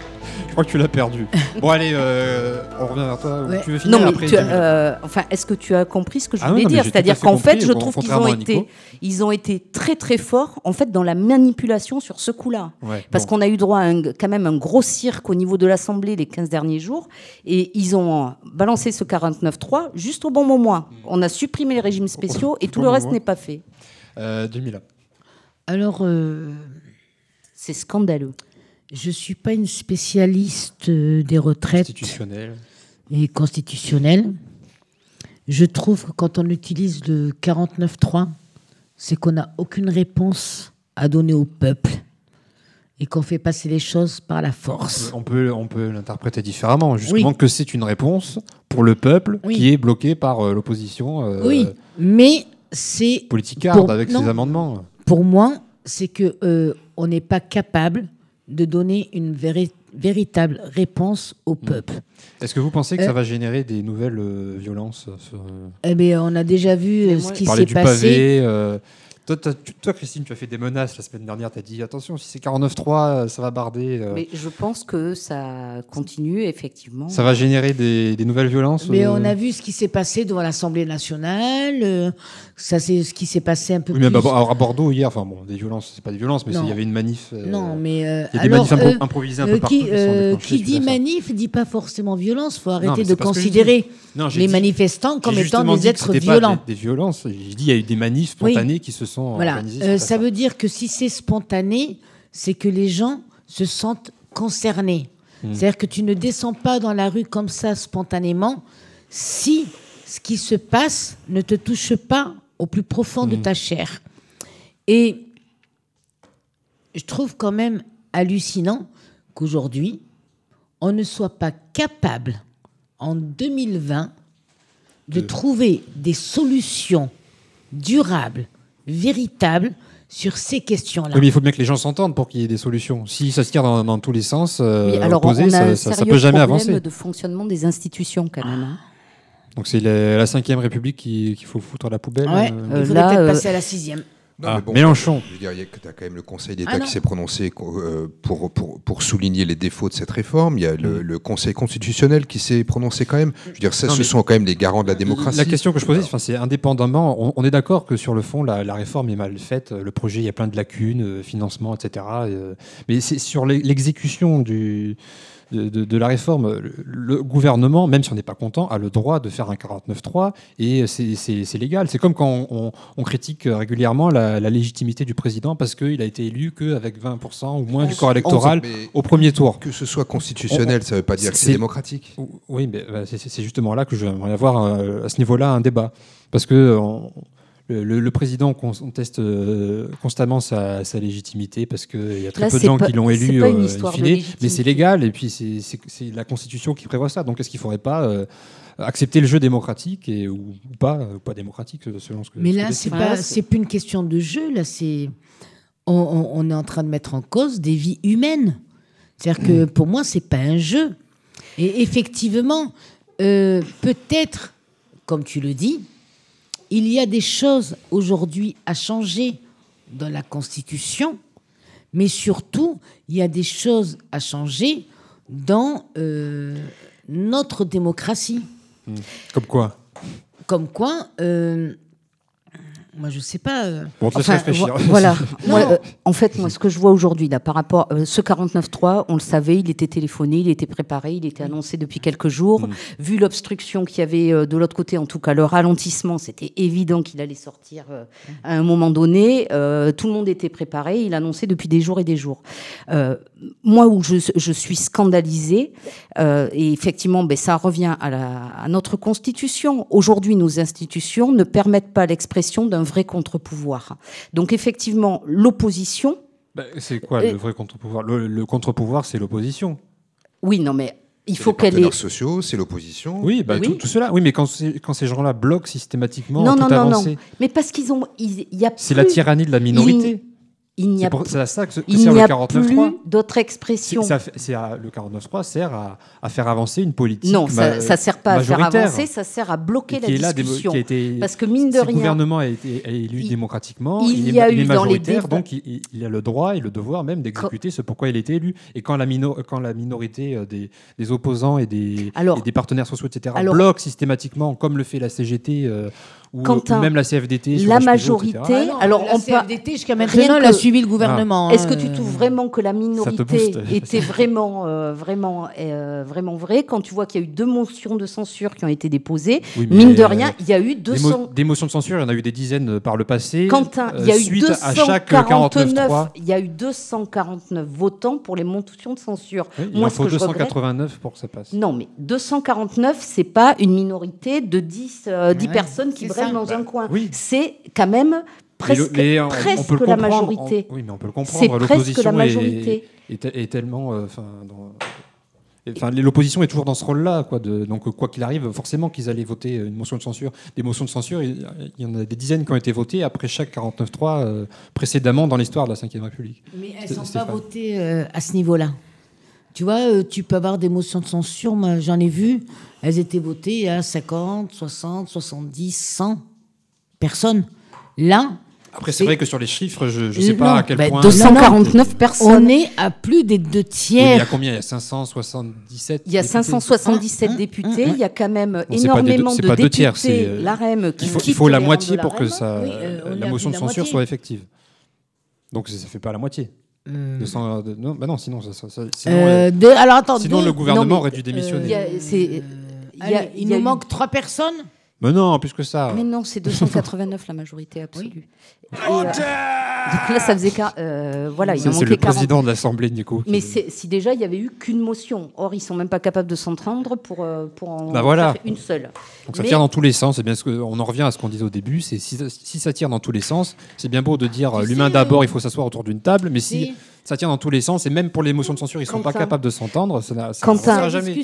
Je crois que tu l'as perdu. Bon, allez, euh, on revient vers toi. Ouais. Tu veux finir non, mais après tu as- Jamil euh, enfin, est-ce que tu as compris ce que je Ah voulais non, dire? C'est-à-dire qu'en fait, je bon, trouve qu'ils ont été, ils ont été très très forts en fait dans la manipulation sur ce coup-là. Ouais, Parce bon. qu'on a eu droit à un- quand même un gros cirque au niveau de l'Assemblée les 15 derniers jours, et ils ont balancé ce 49.3 juste au bon moment. On a supprimé les régimes spéciaux et tout bon le reste n'est pas fait. Euh, Jamila. Alors, euh, C'est scandaleux. Je ne suis pas une spécialiste euh, des retraites Institutionnel. et constitutionnelles. Je trouve que quand on utilise le 49.3, c'est qu'on n'a aucune réponse à donner au peuple et qu'on fait passer les choses par la force. On peut, on peut l'interpréter différemment, justement Oui. que c'est une réponse pour le peuple Oui. qui est bloqué par euh, l'opposition euh, oui, mais c'est politicarde Pour- avec non. ses amendements. pour moi, c'est que euh, on n'est pas capable de donner une véri- véritable réponse au peuple. Est-ce que vous pensez que Euh, ça va générer des nouvelles euh, violences sur, euh, Eh bien, on a déjà vu euh, ce qui s'est passé. pavé euh, toi, Christine, tu as fait des menaces la semaine dernière. Tu as dit attention, si c'est 49.3, euh, ça va barder. euh, Mais je pense que ça continue effectivement. ça va générer des, des nouvelles violences Mais euh, on a vu ce qui s'est passé devant l'Assemblée nationale. euh, ça, c'est ce qui s'est passé un peu Oui, mais bah, à Bordeaux hier, enfin bon, des violences, c'est pas des violences, mais il y avait une manif. euh, Non, mais euh, il y a des alors, manifs impro- euh, improvisés un euh, peu partout. qui, qui sont euh, déclenchés qui dit manif dit pas forcément violence. Faut mais arrêter de considérer Non, les dit- manifestants comme étant des êtres violents. Des, des violences. J'ai dit il y a eu des manifs Oui. spontanés qui se sont Voilà. Euh, ça veut dire que si c'est spontané, c'est que les gens se sentent concernés. Hmm. C'est-à-dire que tu ne descends pas dans la rue comme ça spontanément si ce qui se passe ne te touche pas au plus profond de Hmm. ta chair. Et je trouve quand même hallucinant qu'aujourd'hui, on ne soit pas capable, en 2020, de trouver des solutions durables, véritables, sur ces questions-là. Oui, mais il faut bien que les gens s'entendent pour qu'il y ait des solutions. Si ça se tire dans, dans tous les sens, euh, Oui, alors on a ça, un ça, ça peut jamais problème avancer. de fonctionnement des institutions quand même. hein. Donc c'est la, la cinquième République qui- qu'il faut foutre à la poubelle. Ouais, euh. il faudrait là, peut-être euh, passer à la sixième. Non, Ah, mais bon, Mélenchon. Je veux dire, il y a que tu as quand même le Conseil d'État Ah qui s'est prononcé euh, pour, pour, pour souligner les défauts de cette réforme. Il y a le, le Conseil constitutionnel qui s'est prononcé quand même. Je veux dire, ça, Non, ce sont quand même les garants de la démocratie. La question que je posais, enfin, c'est indépendamment, on, on est d'accord que sur le fond, la, la réforme est mal faite, le projet, il y a plein de lacunes, euh, financement, etc. euh, mais c'est sur l'e- l'exécution du, de, de- de la réforme. Le, gouvernement, même si on n'est pas content, a le droit de faire un 49-3 et c'est- légal. C'est comme quand on, on- on critique régulièrement la, la légitimité du président parce qu'il a été élu qu'avec 20% ou moins du corps électoral au premier tour. Que ce soit constitutionnel, ça veut pas dire que c'est démocratique. Oui, mais bah, c'est- justement là que j'aimerais avoir euh, à ce niveau-là un débat. Parce que on- le, président conteste euh, constamment sa, sa légitimité parce qu'il y a très Là, peu de gens pas- qui l'ont élu pas une euh, in de mais c'est légal et puis c'est- la Constitution qui prévoit ça. Donc est-ce qu'il ne faudrait pas euh, accepter le jeu démocratique et, ou, ou pas, euh, ou pas démocratique selon ce que Mais là, c'est pas, c'est plus une question de jeu. Là, c'est on, on- on est en train de mettre en cause des vies humaines. C'est-à-dire que pour moi, c'est pas un jeu. Et effectivement, euh, peut-être, comme tu le dis, il y a des choses aujourd'hui à changer dans la Constitution, mais surtout, il y a des choses à changer dans euh, notre démocratie. Comme quoi? Comme quoi, euh, moi je sais pas. euh, Bon, on te laisse réfléchir. vo- Voilà. Moi, euh, en fait, moi, ce que je vois aujourd'hui, là, par rapport à ce 49.3, on le savait, il était téléphoné, il était préparé, il était annoncé depuis quelques jours. Vu l'obstruction qu'il y avait euh, de l'autre côté, en tout cas le ralentissement, c'était évident qu'il allait sortir euh, à un moment donné. Euh, tout le monde était préparé, il annonçait depuis des jours et des jours. Euh, moi, où je, je suis scandalisée, euh, et effectivement, ben, ça revient à, la, à notre Constitution. Aujourd'hui, nos institutions ne permettent pas l'expression d'un vrai contre-pouvoir. Donc, effectivement, l'opposition. Bah, c'est quoi Euh, le vrai contre-pouvoir? Le, le contre-pouvoir, c'est l'opposition. Oui, non, mais il faut les qu'elle partenaires ait. sociaux, c'est l'opposition. Oui, bah, Oui. Tout, tout cela. Oui, mais quand, quand ces gens-là bloquent systématiquement Non, toute non, non, avancée, non. Mais parce qu'ils ont. Il y a c'est la tyrannie de la minorité. Il n'y a, pour- c'est à ça que, que il sert n'y le a 49.3. plus d'autres expressions. ça le 49.3 sert à, à faire avancer une politique. Non, ça, ça sert pas à faire avancer, ça sert à bloquer la là, discussion. qui a été- Parce que mine de si le rien, gouvernement a été a élu il- démocratiquement, il est, y a il est eu dans les majoritaire, débats- donc il, a le droit et le devoir même d'exécuter ce pourquoi il a été élu. Et quand la, mino- quand la minorité euh, des, des opposants et des, Alors- et des partenaires sociaux, etc., alors- bloque systématiquement, comme le fait la CGT euh, ou, Quentin, même la CFDT, sur la majorité-. Ah non, alors, la on CFDT, jusqu'à Rien maintenant, elle que- a suivi le gouvernement. Est-ce que tu euh. trouves vraiment que la minorité était vraiment, euh, vraiment, euh, vraiment vraie quand tu vois qu'il y a eu deux motions de censure qui ont été déposées? Oui, Mine de rien, il y a eu Des, mo- 200. des motions de censure, il y en a eu des dizaines par le passé. Quentin, euh, il y a eu suite à chaque 249, 49.3. il y a eu 249 votants pour les motions de censure. Oui, il Moi, en ce faut que je regrette- 289 pour que ça passe. Non, mais 249, c'est pas une minorité de 10, euh, 10 Ouais, personnes qui brèvent dans Bah, un coin. oui. C'est quand même Mais presque, le- mais on- on presque peut le la majorité. on- oui, mais on peut le C'est comprendre. presque L'opposition la est- majorité. Est, est tellement. euh, Enfin, dans- et- Enfin, l'opposition est toujours dans ce rôle-là, quoi. De, donc, quoi qu'il arrive, forcément qu'ils allaient voter une motion de censure. Des motions de censure, il, il y en a des dizaines qui ont été votées après chaque 49.3 euh, précédemment dans l'histoire de la Ve République. Mais elles ne sont pas votées euh, à ce niveau-là. Tu vois, euh, tu peux avoir des motions de censure, moi j'en ai vu, elles étaient votées à 50, 60, 70, 100 personnes. Là, Après, c'est vrai que sur les chiffres, je ne sais pas à quel bah, point. 249 personnes. on est à plus des deux Oui, mais il y a tiers. combien? Il y a 577 Il y a députés 577 Hein, hein, députés, hein, il y a quand même Bon, énormément c'est de pas deux députés, tiers, c'est, euh, l'AREM, qui Il faut, il faut la moitié de pour que ça, Oui, euh, la motion de de la censure moitié. soit effective. Donc ça ne fait pas la moitié. Euh, 200, de- non, bah non, sinon, ça, ça- ça- sinon, euh, de- alors attends, sinon deux- le gouvernement non, mais, aurait dû démissionner. Il y a- c'est- il y a- allez, il il y a nous manque trois personnes. Mais non, plus que ça. Mais non, c'est 289 la majorité absolue. Euh, donc là, ça faisait euh, voilà, il en manquait le président de l'Assemblée, du. Mais si déjà il n'y avait eu qu'une motion, or ils ne sont même pas capables de s'entendre pour euh, pour en bah faire une seule. Donc ça tire dans tous les sens. C'est bien ce que on en revient à ce qu'on disait au début. Si, ça tire dans tous les sens, c'est bien beau de dire l'humain d'abord, il faut s'asseoir autour d'une table, mais si, ça tient dans tous les sens. Et même pour les motions de censure, ils ne sont pas capables de s'entendre. Ça, ne sera jamais.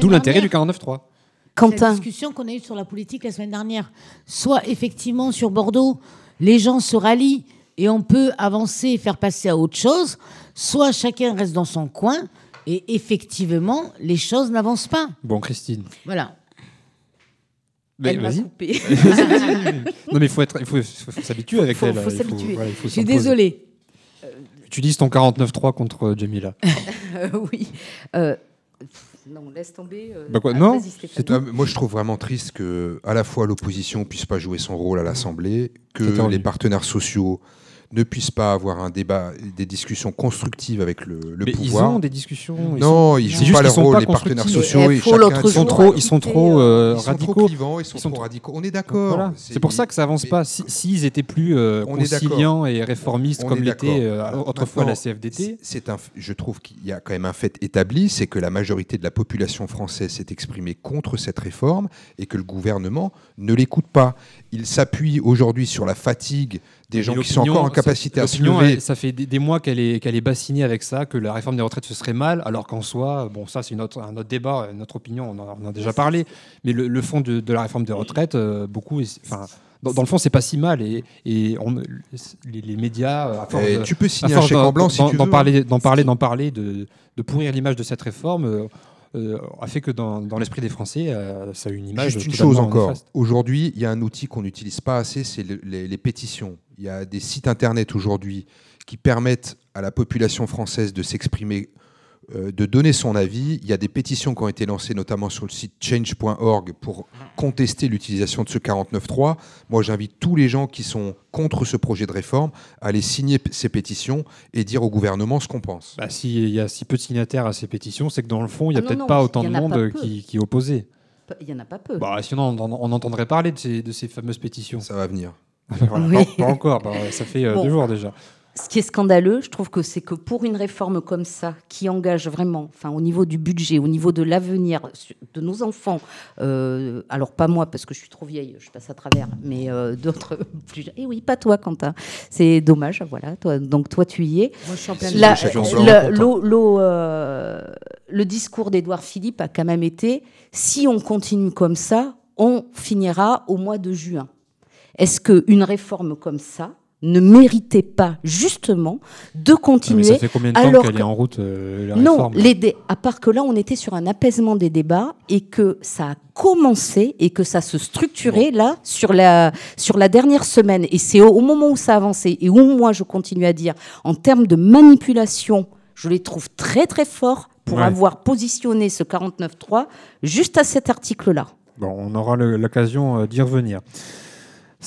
D'où l'intérêt du 49-3. Quentin. Cette discussion qu'on a eue sur la politique la semaine dernière. Soit effectivement sur Bordeaux, les gens se rallient et on peut avancer et faire passer à autre chose, soit chacun reste dans son coin et effectivement les choses n'avancent pas. Bon, Christine. Voilà. Mais elle m'a coupé. non, mais faut être, il faut, s'habituer avec faut, elle. Hein, Je suis désolée. Tu dis ton 49-3 contre Jamila. Euh, oui. Euh, non, laisse tomber. euh, Bah quoi, ah, non, vas-y, Stéphane. c'est tout. Ah, moi, je trouve vraiment triste que à la fois l'opposition puisse pas jouer son rôle à l'Assemblée, que les partenaires sociaux ne puissent pas avoir un débat, des discussions constructives avec le, le Mais pouvoir. ils ont des discussions. non, ils C'est jouent juste pas leur sont rôle. pas Les partenaires sociaux, et Ils sont son- trop, ils sont trop euh, Ils sont radicaux. trop clivants, ils sont, Ils sont trop trop- radicaux. On est d'accord. Voilà. C'est pour ça que ça avance mais- pas. Si- S'ils étaient plus euh, On est d'accord. conciliants et réformistes On comme l'était euh, autrefois la CFDT, c'est- un, je trouve qu'il y a quand même un fait établi, c'est que la majorité de la population française s'est exprimée contre cette réforme et que le gouvernement ne l'écoute pas. Il s'appuie aujourd'hui sur la fatigue des gens qui sont l'opinion, encore en ça- capacité à se l'opinion, lever. elle, Ça fait des, des mois qu'elle est, qu'elle est bassinée avec ça, que la réforme des retraites ce serait mal, alors qu'en soi, bon, ça c'est une autre- un autre débat, une autre opinion, on en, on en a déjà parlé, mais le, le fond de, de la réforme des retraites, euh, beaucoup, enfin, dans, dans le fond, c'est pas si mal et, et on- les, les médias, à force Eh, de- tu peux à signer un force chèque d'en- en blanc si tu d'en veux. parler, d'en parler, d'en parler, de, de pourrir l'image de cette réforme. Euh, a fait que dans, dans l'esprit des Français, euh, ça a une image. Juste une chose encore. Aujourd'hui, il y a un outil qu'on n'utilise pas assez, c'est le- les, les pétitions. Il y a des sites internet aujourd'hui qui permettent à la population française de s'exprimer, de donner son avis. Il y a des pétitions qui ont été lancées, notamment sur le site change.org, pour contester l'utilisation de ce 49.3. Moi, j'invite tous les gens qui sont contre ce projet de réforme à aller signer ces pétitions et dire au gouvernement ce qu'on pense. Bah, S'il y a si peu de signataires à ces pétitions, c'est que dans le fond, il n'y a Ah peut-être pas autant de monde euh, qui, qui est opposé. Il y en a pas peu. Bah, sinon, on, on entendrait parler de ces, de ces fameuses pétitions. Ça va venir. Voilà, Oui. pas, pas encore, bah, ça fait euh, Bon. deux jours déjà. Ce qui est scandaleux, je trouve que c'est que pour une réforme comme ça, qui engage vraiment, enfin, au niveau du budget, au niveau de l'avenir de nos enfants, euh, alors pas moi parce que je suis trop vieille, je passe à travers, mais euh, d'autres plus jeunes. Et oui, pas toi, Quentin. C'est dommage, voilà. Toi, donc toi, tu y es. Moi, je suis en La- l'eau, euh, le discours d'Édouard Philippe a quand même été si on continue comme ça, on finira au mois de juin. Est-ce qu'une réforme comme ça ne méritait pas justement de Ah, mais continuer ça fait combien de temps qu'elle que- est en route, euh, la non, les dé- à part que là, on était sur un apaisement des débats et que ça a commencé et que ça se structurait là sur la, sur la dernière semaine. Et c'est au, au moment où ça a avancé et où moi je continue à dire, en termes de manipulation, je les trouve très très forts pour Ouais. avoir positionné ce 49.3 juste à cet article-là. Bon, on aura l'occasion euh, d'y revenir.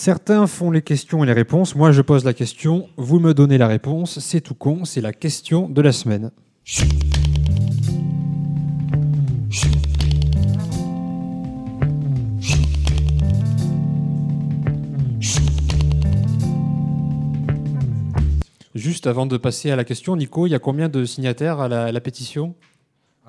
Certains font les questions et les réponses. Moi, je pose la question, vous me donnez la réponse. C'est tout con, c'est la question de la semaine. Juste avant de passer à la question, Nico, il y a combien de signataires à la, pétition?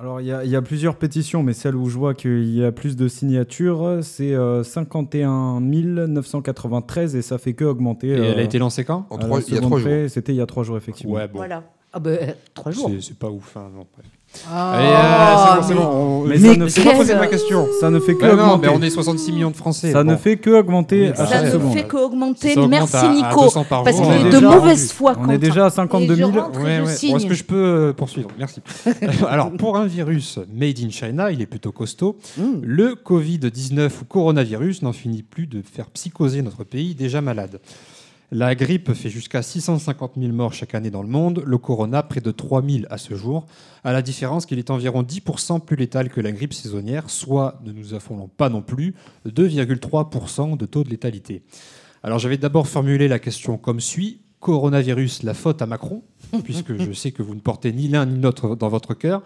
Alors, il y, a- il y a plusieurs pétitions, mais celle où je vois qu'il y a plus de signatures, c'est euh, 51 993 et ça fait que augmenter. Et elle a euh, été lancée quand En la trois- il y a seconde trois jours. C'était il y a trois jours, effectivement. Ouais, bon. Voilà. Ah ben, euh, trois jours. C'est- C'est pas ouf. hein, non, bref. Ah, Allez, euh, c'est bon, c'est bon. on- Mais Mais ça ne fait- pas posé ma question. Ça ne fait que Mais non, augmenter. mais on est 66 millions de Français. Ça bon. ne fait que augmenter à bah, Ça chaque ne seconde. fait qu'augmenter. Ça augmente Merci à- Nico. 200 par parce jour. qu'il On est est de déjà- mauvaise foi. On est déjà à 52 Et je 000. rentre et Ouais, je ouais. signe. Bon, Est-ce que je peux euh, poursuivre? Merci. Alors, pour un virus made in China, il est plutôt costaud. Mm. Le Covid-19 ou coronavirus n'en finit plus de faire psychoser notre pays déjà malade. La grippe fait jusqu'à 650 000 morts chaque année dans le monde, le corona près de 3 000 à ce jour, à la différence qu'il est environ 10% plus létal que la grippe saisonnière, soit, ne nous affolons pas non plus, 2,3% de taux de létalité. Alors j'avais d'abord formulé la question comme suit. Coronavirus, la faute à Macron, puisque je sais que vous ne portez ni l'un ni l'autre dans votre cœur,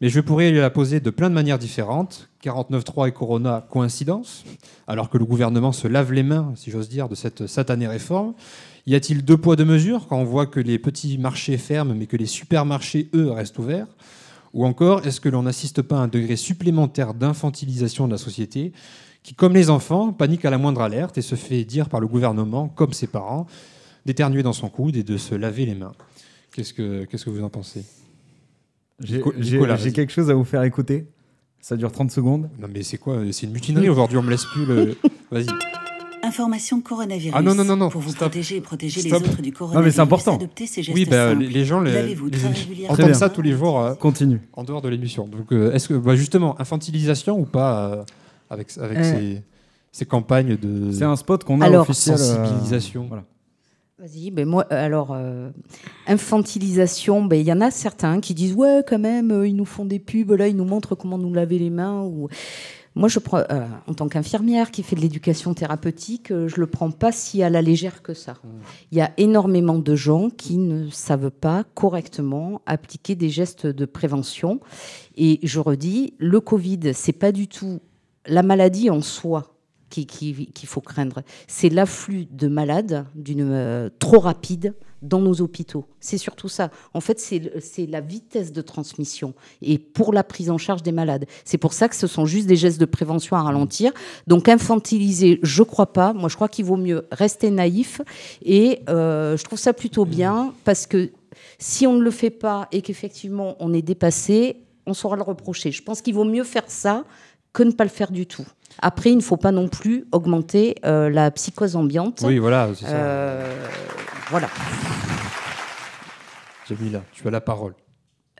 mais je pourrais la poser de plein de manières différentes. 49.3 et Corona, coïncidence, alors que le gouvernement se lave les mains, si j'ose dire, de cette satanée réforme. Y a-t-il deux poids, deux mesures quand on voit que les petits marchés ferment, mais que les supermarchés, eux, restent ouverts? Ou encore, est-ce que l'on n'assiste pas à un degré supplémentaire d'infantilisation de la société qui, comme les enfants, panique à la moindre alerte et se fait dire par le gouvernement, comme ses parents, d'éternuer dans son coude et de se laver les mains? Qu'est-ce que, qu'est-ce que vous en pensez? J'ai quelque chose à vous faire écouter. Ça dure 30 secondes. Non mais c'est quoi? C'est une mutinerie aujourd'hui, on me laisse plus le... Vas-y. Information coronavirus. Ah non, non, non, non, Pour vous stop. protéger et protéger Stop. les autres du Non, coronavirus. mais c'est important. Adoptez ces gestes Oui, bah, les, gens les, les- entendent ça tous les jours euh, Continue. en dehors de l'émission. Donc, euh, est-ce que, bah, justement, infantilisation ou pas euh, avec, avec Euh. ces, ces campagnes de C'est un spot qu'on a Alors, officiel. euh, sensibilisation voilà. Vas-y, ben moi, euh, alors, euh, infantilisation, ben, il y en a certains qui disent Ouais, quand même, euh, ils nous font des pubs, là, ils nous montrent comment nous laver les mains. Ou... Moi, je prends, euh, en tant qu'infirmière qui fait de l'éducation thérapeutique, euh, je le prends pas si à la légère que ça. Mmh. Il y a énormément de gens qui ne savent pas correctement appliquer des gestes de prévention. Et je redis, le Covid, c'est pas du tout la maladie en soi qu'il qui, qu'il faut craindre. C'est l'afflux de malades d'une euh, trop rapide dans nos hôpitaux. C'est surtout ça. En fait, c'est c'est la vitesse de transmission et pour la prise en charge des malades. C'est pour ça que ce sont juste des gestes de prévention à ralentir. Donc infantiliser, je crois pas. Moi, je crois qu'il vaut mieux rester naïf et euh, je trouve ça plutôt bien parce que si on ne le fait pas et qu'effectivement on est dépassé, on saura le reprocher. Je pense qu'il vaut mieux faire ça que ne pas le faire du tout. Après, il ne faut pas non plus augmenter euh, la psychose ambiante. Oui, voilà, c'est ça. Euh, voilà. Jamila, tu as la parole.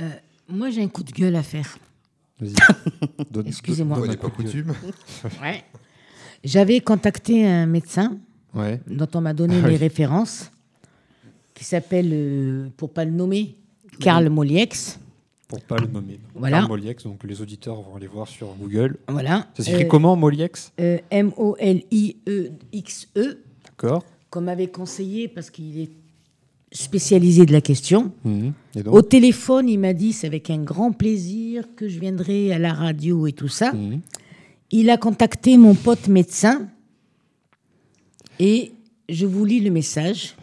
Euh, moi, j'ai un coup de gueule à faire. Vas-y. Donne- Excusez-moi. donne un Ouais, pas coutume. Ouais. J'avais contacté un médecin Ouais. dont on m'a donné Ah les références, qui s'appelle, euh, pour pas le nommer, Karl Moliex. Pour pas le nommer. Voilà. Karl Moliex, donc les auditeurs vont aller voir sur Google. Voilà. Ça s'écrit Euh, comment, Moliex? Euh, M-O-L-I-E-X-E, D'accord. qu'on m'avait conseillé parce qu'il est spécialisé de la question. Et donc? Au téléphone, il m'a dit c'est avec un grand plaisir que je viendrai à la radio et tout ça. Mhm. Il a contacté mon pote médecin et je vous lis le message.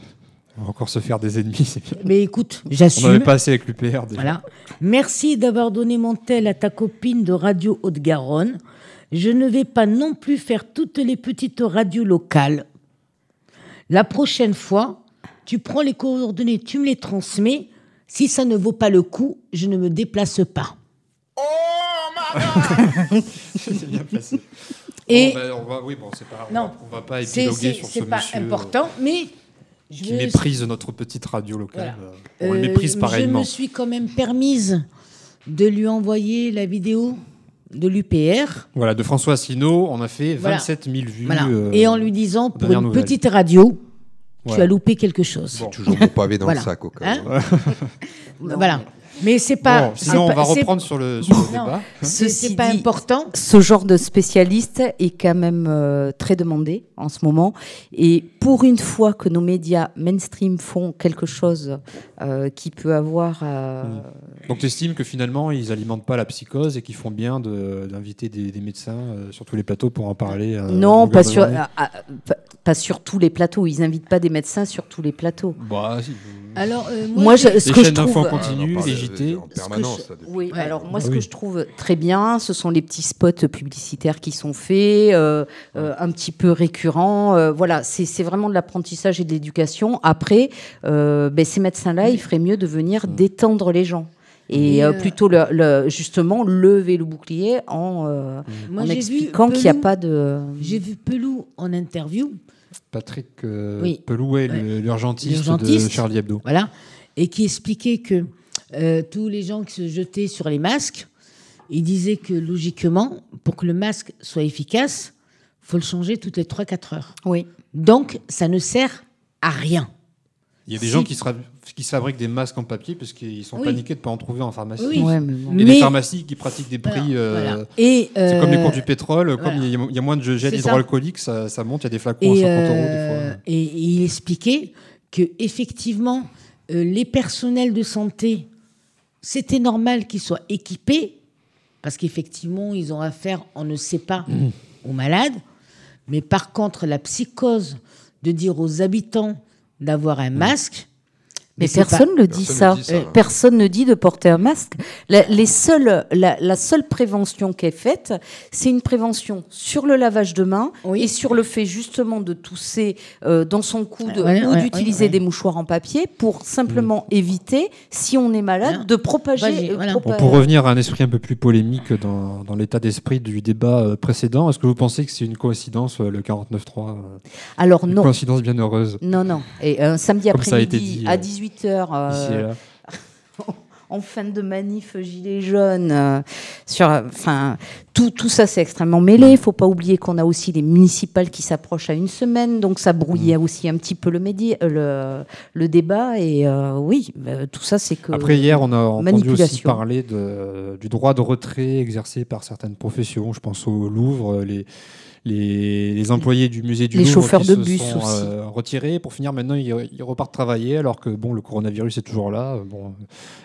On va encore se faire des ennemis, c'est bien. Mais écoute, On j'assume. n'avait pas assez avec l'UPR déjà. Voilà. Merci d'avoir donné mon tel à ta copine de Radio Haute-Garonne. Je ne vais pas non plus faire toutes les petites radios locales. La prochaine fois, tu prends les coordonnées, tu me les transmets. Si ça ne vaut pas le coup, je ne me déplace pas. c'est bien placé. Et- Bon, ben, on va, oui, bon, c'est pas. on Non, va- On va pas C'est- épiloguer c'est sur c'est ce pas monsieur. euh, important, mais je qui méprise notre petite radio locale. Voilà. Euh, On le Euh, méprise Je pareillement. me suis quand même permise de lui envoyer la vidéo de l'UPR. Voilà, de François Asselineau, on a fait Voilà. 27 000 vues. Voilà. euh, Et en lui disant, pour une nouvelle. petite radio, tu Ouais. as loupé quelque chose. Toujours mon pavé dans Voilà. le sac au cas Hein où. voilà. Mais c'est pas. Bon, sinon, on pas- va reprendre sur le, sur le débat. c'est pas dit, important. Ce genre de spécialiste est quand même euh, très demandé en ce moment. Et pour une fois que nos médias mainstream font quelque chose euh, qui peut avoir. euh, Donc tu estimes que finalement, ils alimentent pas la psychose et qu'ils font bien de- d'inviter des, des médecins euh, sur tous les plateaux pour en parler euh, non, pas sur, ah, ah, pas- pas sur tous les plateaux. Ils n'invitent pas des médecins sur tous les plateaux. Bah, si. Alors, euh, moi, Moi, je- je- ce que je trouve. en continu, Ah, on les JT. en permanence. Oui, Ouais. alors moi, ce Ah que je trouve très bien, ce sont les petits spots publicitaires qui sont faits, euh, euh, un petit peu récurrents. euh, voilà, c'est c'est vraiment de l'apprentissage et de l'éducation. Après, euh, ben, ces médecins-là, il ferait mieux de venir détendre les gens. Et euh, euh, plutôt le, le- justement lever le bouclier en, euh, moi, en j'ai vu expliquant qu'il n'y a Pelou- pas de. J'ai vu Pelou en interview. Patrick euh, Oui. Pelouet, Ouais. le- l'urgentiste de. Charlie Hebdo. Voilà. Et qui expliquait que euh, tous les gens qui se jetaient sur les masques, il disait que logiquement, pour que le masque soit efficace, faut le changer toutes les 3-4 heures. Oui. Donc, ça ne sert à rien. Il y a des Si- gens qui se, ra- qui se fabriquent des masques en papier parce qu'ils sont Oui. paniqués de ne pas en trouver en pharmacie. Oui. Ouais, mais bon. Il y a Mais- des pharmacies qui pratiquent des Voilà, prix. euh, voilà. Et, C'est comme les euh, cours du pétrole, comme il y, a- il y a moins de gel ça. hydroalcoolique, ça, ça monte, il y a des flacons à Et, 50 euros des euh, fois. et- et il expliquait que effectivement, euh, les personnels de santé, c'était normal qu'ils soient équipés, parce qu'effectivement, ils ont affaire, on ne sait pas, Mmh. aux malades. Mais par contre, la psychose de dire aux habitants d'avoir un masque. Mais personne pas- ne dit ça. dit ça, Euh. Personne ne dit de porter un masque. La, les seuls, la, la seule prévention qui est faite, c'est une prévention sur le lavage de mains Oui. et sur le fait justement de tousser euh, dans son coude Ouais, ou ouais, d'utiliser ouais, ouais. des mouchoirs en papier pour simplement éviter, si on est malade, de propager. Euh, voilà. Bon, pour revenir à un esprit un peu plus polémique dans, dans l'état d'esprit du débat euh, précédent, est-ce que vous pensez que c'est une coïncidence, le 49.3 euh, Alors Une non. coïncidence bien heureuse Non, non. Et un samedi après-midi à euh, 18h, ici et là en fin de manif gilet jaune, euh, sur, enfin, tout, tout ça, c'est extrêmement mêlé. Il ne faut pas oublier qu'on a aussi les municipales qui s'approchent à une semaine, donc ça brouillait Mm. aussi un petit peu le, médi- euh, le, le débat. Et euh, oui, bah, tout ça, c'est que. Après, hier, on a entendu aussi parler de- du droit de retrait exercé par certaines professions. Je pense au Louvre, les, les, les employés du musée du Les Louvre chauffeurs qui de se bus sont aussi. euh, retirés. Pour finir, maintenant, ils, ils repartent travailler alors que bon, le coronavirus est toujours là. Bon,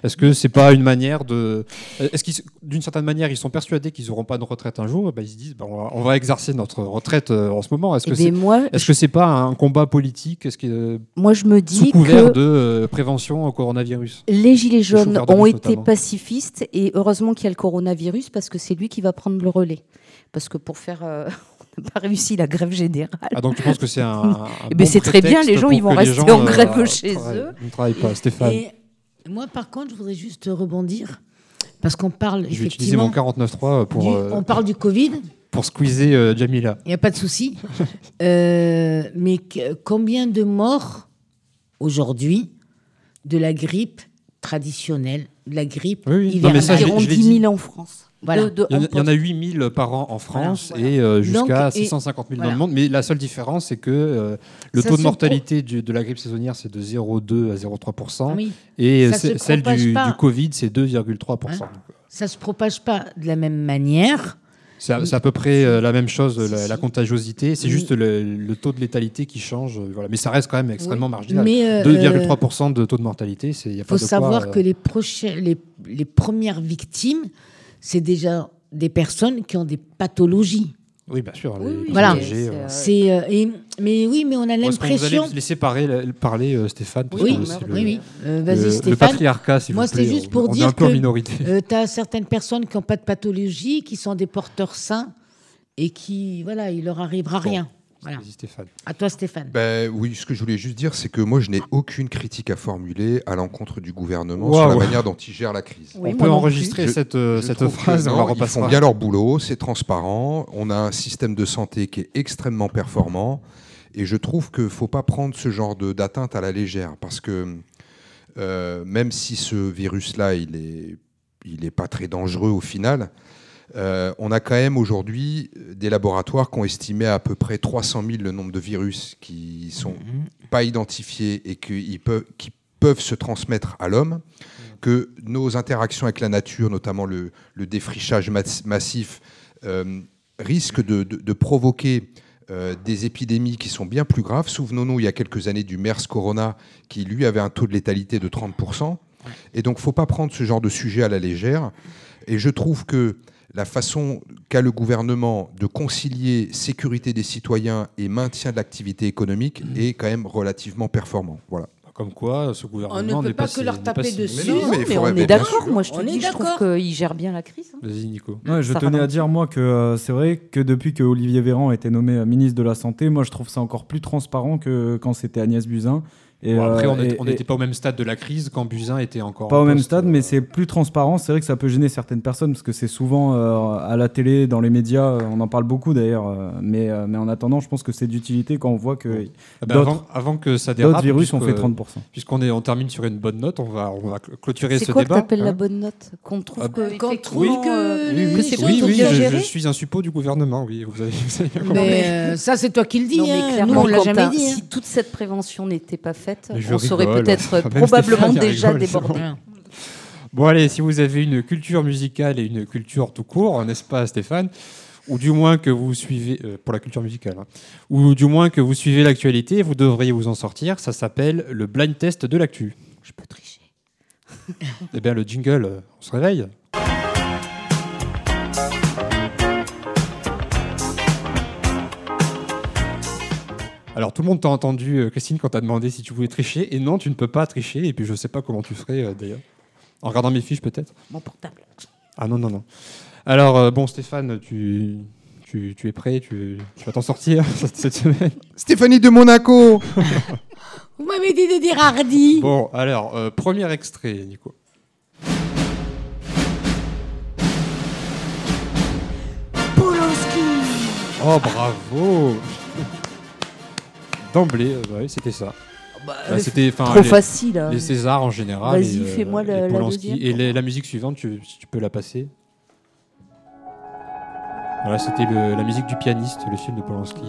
est-ce que c'est pas une manière de. Est-ce qu'ils, d'une certaine manière, ils sont persuadés qu'ils n'auront pas de retraite un jour? Eh ben, Ils se disent ben, on, va, on va exercer notre retraite euh, en ce moment. Est-ce Eh que ben, c'est, moi, est-ce que c'est pas un combat politique? Est-ce que, Moi, je me dis sous couvert que- de euh, prévention au coronavirus? Les Gilets jaunes ont été notamment. pacifistes et heureusement qu'il y a le coronavirus parce que c'est lui qui va prendre le relais. Parce que pour faire. euh, pas réussi la grève générale. Ah, donc tu penses que c'est un. un Eh ben, bon c'est très bien, les gens ils vont rester gens, en euh, grève chez eux. Ne travaillent pas, Stéphane. Et moi, par contre, je voudrais juste rebondir parce qu'on parle Je vais utiliser mon 49.3 pour, du- euh, on parle du Covid. pour squeezer euh, Jamila. Il n'y a pas de souci. Euh, mais que- combien de morts aujourd'hui de la grippe traditionnelle, la grippe Oui, oui. Non, mais ça, Environ je l'ai 10 dit. 000 en France. Voilà. De- de- Il y, en a, en il y en a poste. 8000 par an en France Voilà, et euh, jusqu'à et- 650 000 dans le monde. Mais la seule différence, c'est que euh, le Ça taux de mortalité du- de la grippe saisonnière, c'est de 0,2 à 0,3 Oui. Et celle du, du Covid, c'est 2,3% Hein? Ça ne se propage pas de la même manière. C'est à, peu près euh, la même chose, la, Si, la si. contagiosité. C'est juste le, le taux de létalité qui change. euh, Voilà. Mais ça reste quand même extrêmement Oui. marginal. Euh, 2,3 de taux de mortalité. Il faut savoir que les, prochains, les, les premières victimes, c'est déjà des personnes qui ont des pathologies. Oui, bien sûr. les Voilà. âgés, euh. C'est, euh, et- mais oui, mais on a que vous allez l'impression. laisser parler, le- parler euh, Stéphane parce Oui, que c'est le- oui, oui. Euh, vas-y, le- le, Stéphane. patriarcat, s'il Moi, vous plaît. c'était juste on- pour on est dire un peu en que minorité. tu as certaines personnes qui n'ont pas de pathologie, qui sont des porteurs sains et qui, voilà, il leur arrivera rien. Voilà. Vas-y, Stéphane. À toi, Stéphane. Ben oui, ce que je voulais juste dire, c'est que moi, je n'ai aucune critique à formuler à l'encontre du gouvernement sur la manière dont il gère la crise. Oui, On peut enregistrer Je- cette, euh, je cette phrase, on non, la Ils font bien leur boulot, c'est transparent. On a un système de santé qui est extrêmement performant. Et je trouve qu'il ne faut pas prendre ce genre de- d'atteinte à la légère. Parce que euh, même si ce virus-là, il n'est il est pas très dangereux au final, euh, on a quand même aujourd'hui des laboratoires qui ont estimé à, à peu près 300 000 le nombre de virus qui sont pas identifiés et qui peuvent, qui peuvent se transmettre à l'homme, que nos interactions avec la nature, notamment le, le défrichage mas- massif, euh, risquent de, de- de provoquer euh, des épidémies qui sont bien plus graves. Souvenons-nous, il y a quelques années, du MERS Corona, qui lui avait un taux de létalité de 30%. Et donc, il ne faut pas prendre ce genre de sujet à la légère. Et je trouve que la façon qu'a le gouvernement de concilier sécurité des citoyens et maintien de l'activité économique est quand même relativement performant. Voilà. Comme quoi, ce gouvernement On ne peut pas si- que leur taper si- dessus. Mais non, Non, mais il mais faudrait- on est d'accord. Moi, je te On dis, je trouve qu'il gère bien la crise. hein. Vas-y, Nico. Ouais, je Ça tenais à dire, moi, que euh, c'est vrai que depuis que Olivier Véran a été nommé euh, ministre de la Santé, moi, je trouve ça encore plus transparent que quand c'était Agnès Buzyn. Et, Bon, après, euh, on n'était pas au même stade de la crise quand Buzyn était encore. Pas en au même stade, euh, mais c'est plus transparent. C'est vrai que ça peut gêner certaines personnes parce que c'est souvent euh, à la télé, dans les médias, euh, on en parle beaucoup d'ailleurs. euh, mais, euh, mais en attendant, je pense que c'est d'utilité quand on voit que Ah ben, avant, avant que ça dérape, d'autres virus ont fait 30%. Puisqu'on on termine sur une bonne note, on va, on va cl- clôturer C'est ce quoi que débat. t'appelles la hein. bonne note Qu'on trouve Ah, que, qu'on effectivement, trouve que- euh, Oui, que oui, c'est oui, oui, bien je, suis un suppôt du gouvernement, oui, vous avez, vous avez. Mais euh, ça, c'est toi qui le dis. Hein. Nous, clairement, on l'a jamais dit. hein. si toute cette prévention n'était pas faite, Mais je on serait peut-être probablement déjà rigole, débordé. bon. Bon, allez, si vous avez une culture musicale et une culture tout court, n'est-ce pas, Stéphane? Ou du moins que vous suivez, euh, pour la culture musicale, hein, ou du moins que vous suivez l'actualité, vous devriez vous en sortir. Ça s'appelle le blind test de l'actu. Je peux tricher. Eh bien, le jingle, euh, on se réveille. Alors, tout le monde t'a entendu, euh, Christine, quand t'as demandé si tu voulais tricher. Et non, tu ne peux pas tricher. Et puis, je sais pas comment tu ferais, euh, d'ailleurs. En regardant mes fiches, peut-être. Mon portable. Ah non, non, non. Alors, euh, bon, Stéphane, tu, tu, tu es prêt? Tu, tu vas t'en sortir cette, semaine? Stéphanie de Monaco Vous m'avez dit de dire Hardy. Bon, alors, euh, premier extrait, Nico. Oh, bravo D'emblée, euh, ouais, c'était ça. Bah, Bah, c'était, enfin, Trop les- facile. hein. Les Césars en général. Vas-y, et, euh, fais-moi et la- la Polanski. deuxième. Et les- la musique suivante, tu, si tu peux la passer. Voilà, c'était le- la musique du pianiste, le film de Polanski.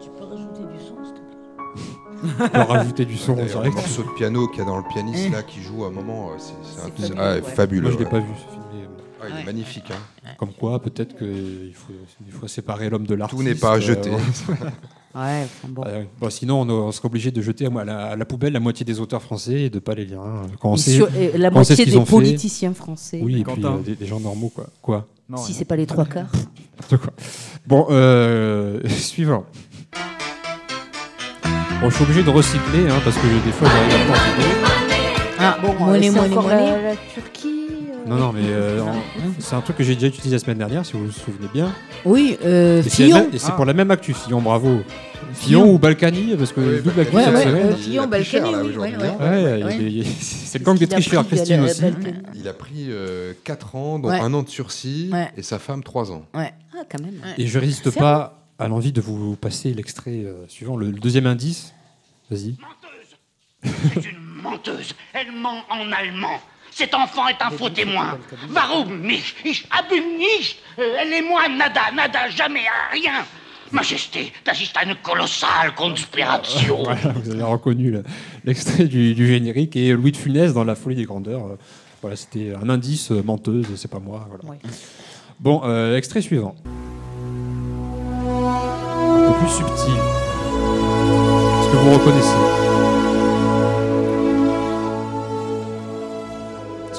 Tu peux rajouter du son, s'il te plaît? On rajouter du son, D'ailleurs, c'est vrai le morceau de piano qu'il y a dans le pianiste là qui joue à un moment, euh, c'est c'est un- C'est fabuleux, ah, ouais. fabuleux. Moi, je l'ai ouais. pas vu, ce film. mais, Ah, il est Ouais. magnifique. hein. Comme quoi, peut-être qu'il faut, il faut séparer l'homme de l'artiste. Tout n'est pas à euh, jeter. Ouais, bon. Bon, sinon, on, on serait obligé de jeter à la, à la poubelle la moitié des auteurs français et de pas les lire. hein. Quand on Et sait- sur- et la quand on sait ce moitié des fait. politiciens français. Oui, et puis euh, des, des gens normaux, quoi. Quoi Non, si c'est pas les trois quarts. N'importe quoi. Bon, euh, suivant. Bon, je suis obligé de recycler, hein, parce que des fois, j'arrive à pas. Ah, Bon, monnaie, monnaie, la, monnaie. la Turquie. Euh, Non, non, mais euh, en- c'est un truc que j'ai déjà utilisé la semaine dernière, si vous vous souvenez bien. Oui, euh, Et c'est la Fillon. même- et c'est Ah. pour la même actu, Fillon, bravo. Fillon. Fillon ou Balkany, parce que Oui, double actu Ouais, cette ouais, semaine. euh, Il Fillon, Balkany, là, oui, aujourd'hui, ouais, ouais. Ouais, il y a Ouais. des- c'est le gang des qu'il a pris tricheurs, aussi. Balkany. Il a pris 4 ans, dont Ouais. un an de sursis, Ouais. et sa femme 3 ans. Ouais. Ah, quand même. Et je résiste pas à l'envie de vous passer l'extrait euh, suivant, le, le deuxième indice. Vas-y. C'est une menteuse. Elle ment en allemand. Cet enfant est un faux témoin. Warum nicht? Ich habe nicht. Elle et moi, nada, nada, jamais, rien. Majesté, das ist eine kolossale Konspiration. Voilà, vous avez reconnu le- l'extrait du, du générique et Louis de Funès dans La folie des grandeurs. euh, voilà, c'était un indice euh, menteuse, c'est pas moi. Voilà. Bon, euh, extrait suivant. Un peu plus subtil. Est-ce que vous reconnaissez?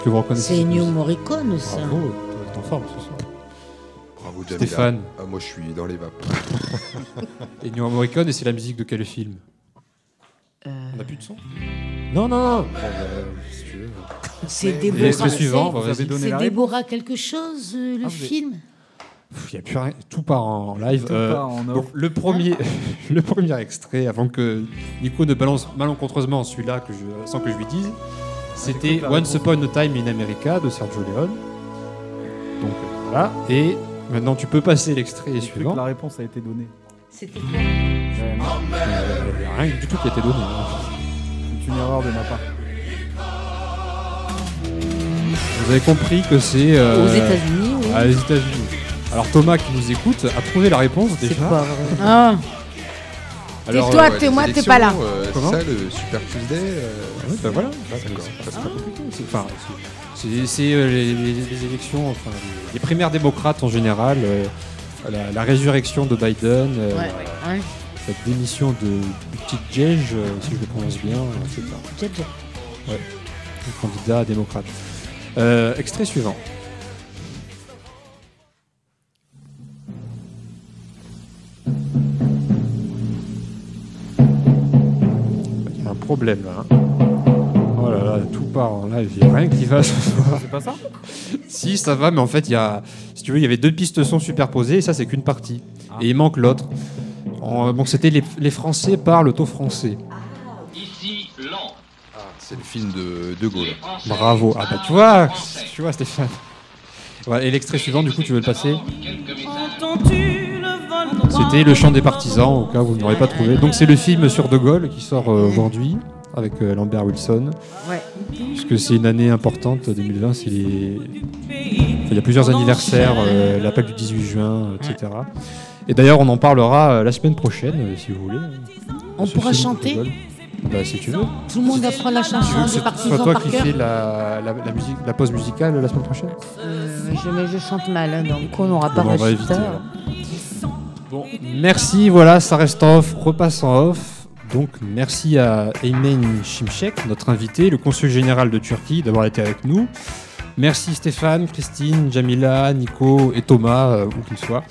Est-ce que vous reconnaissez C'est musique Morricone, ça. Bravo, t'es en forme ce soir. Bravo, Jamila. Stéphane. Ah, moi, je suis dans les vapes. Ennio Morricone, et c'est la musique de quel film? Euh, On n'a plus de son? Non, non, non. Bon, si tu veux. C'est Déborah. suivant, c'est-. Déborah quelque chose, euh, le Ah, film? Il n'y a plus rien, tout part en live. Tout Euh, part en donc, le, premier, le premier extrait, avant que Nico ne balance malencontreusement celui-là que je, sans que je lui dise, c'était Once. Upon a Time in America de Sergio Leone. Donc voilà, et maintenant tu peux passer l'extrait suivant. que la réponse a été donnée. C'était quoi Euh, Il n'y a rien du tout qui a été donné. hein. C'est une erreur de ma part. Vous avez compris que c'est. euh, Aux États-Unis, oui. Ah, les États-Unis. Alors Thomas qui nous écoute a trouvé la réponse C'est déjà. pas vrai. Ah, Tais-toi, euh, t'es moi, les t'es pas là. élections, euh, c'est Comment ça, le Super Tuesday euh, Oui, bah voilà. D'accord. C'est pas compliqué. C'est- Enfin, euh, les, les- les élections, enfin, les, primaires démocrates en général, euh, la, la résurrection de Biden, euh, ouais, la, ouais. la démission de Buttigieg, euh, si je le prononce bien, euh, etc. Jet. Le candidat démocrate. Euh, extrait suivant. Problème là. hein. Oh là là, tout part en live, il n'y a rien qui va ce soir. C'est pas ça? Si, ça va, mais en fait, il y a, si tu veux, il y avait deux pistes son superposées et ça, c'est qu'une partie. Ah. Et il manque l'autre. En- Bon, c'était les, les Français parlent au français. Ici. Ah, c'est le film de De Gaulle. Bravo. Ah bah tu vois, tu vois Stéphane. Ouais, et l'extrait suivant, du coup, tu veux le passer? C'était Le chant des partisans, au cas où vous ne l'aurez pas trouvé. Donc c'est le film sur De Gaulle qui sort euh, aujourd'hui avec euh, Lambert Wilson. Ouais. Puisque c'est une année importante, 2020, c'est les... il y a plusieurs anniversaires, euh, l'appel du 18 juin, euh, etc. Et d'ailleurs, on en parlera euh, la semaine prochaine, euh, si vous voulez. On pourra chanter. Bah, si tu veux. Tout le monde apprend la chanson des partisans toi par qui fais la, la, la musique, la pause musicale la semaine prochaine Euh, je, mais je chante mal, hein, donc on n'aura pas Bon, résultat. Merci, voilà, ça reste en off, repasse en off. Donc, merci à Eymen Şimşek, notre invité, le consul général de Turquie, d'avoir été avec nous. Merci Stéphane, Christine, Jamila, Nico et Thomas, euh, où qu'ils soient.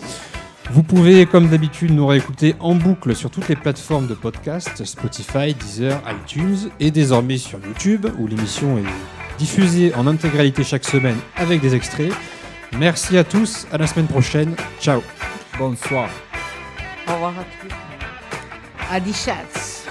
Vous pouvez, comme d'habitude, nous réécouter en boucle sur toutes les plateformes de podcast, Spotify, Deezer, iTunes et désormais sur YouTube, où l'émission est diffusée en intégralité chaque semaine avec des extraits. Merci à tous, à la semaine prochaine. Ciao. Bonsoir. Au revoir à tous. Adi Schatz.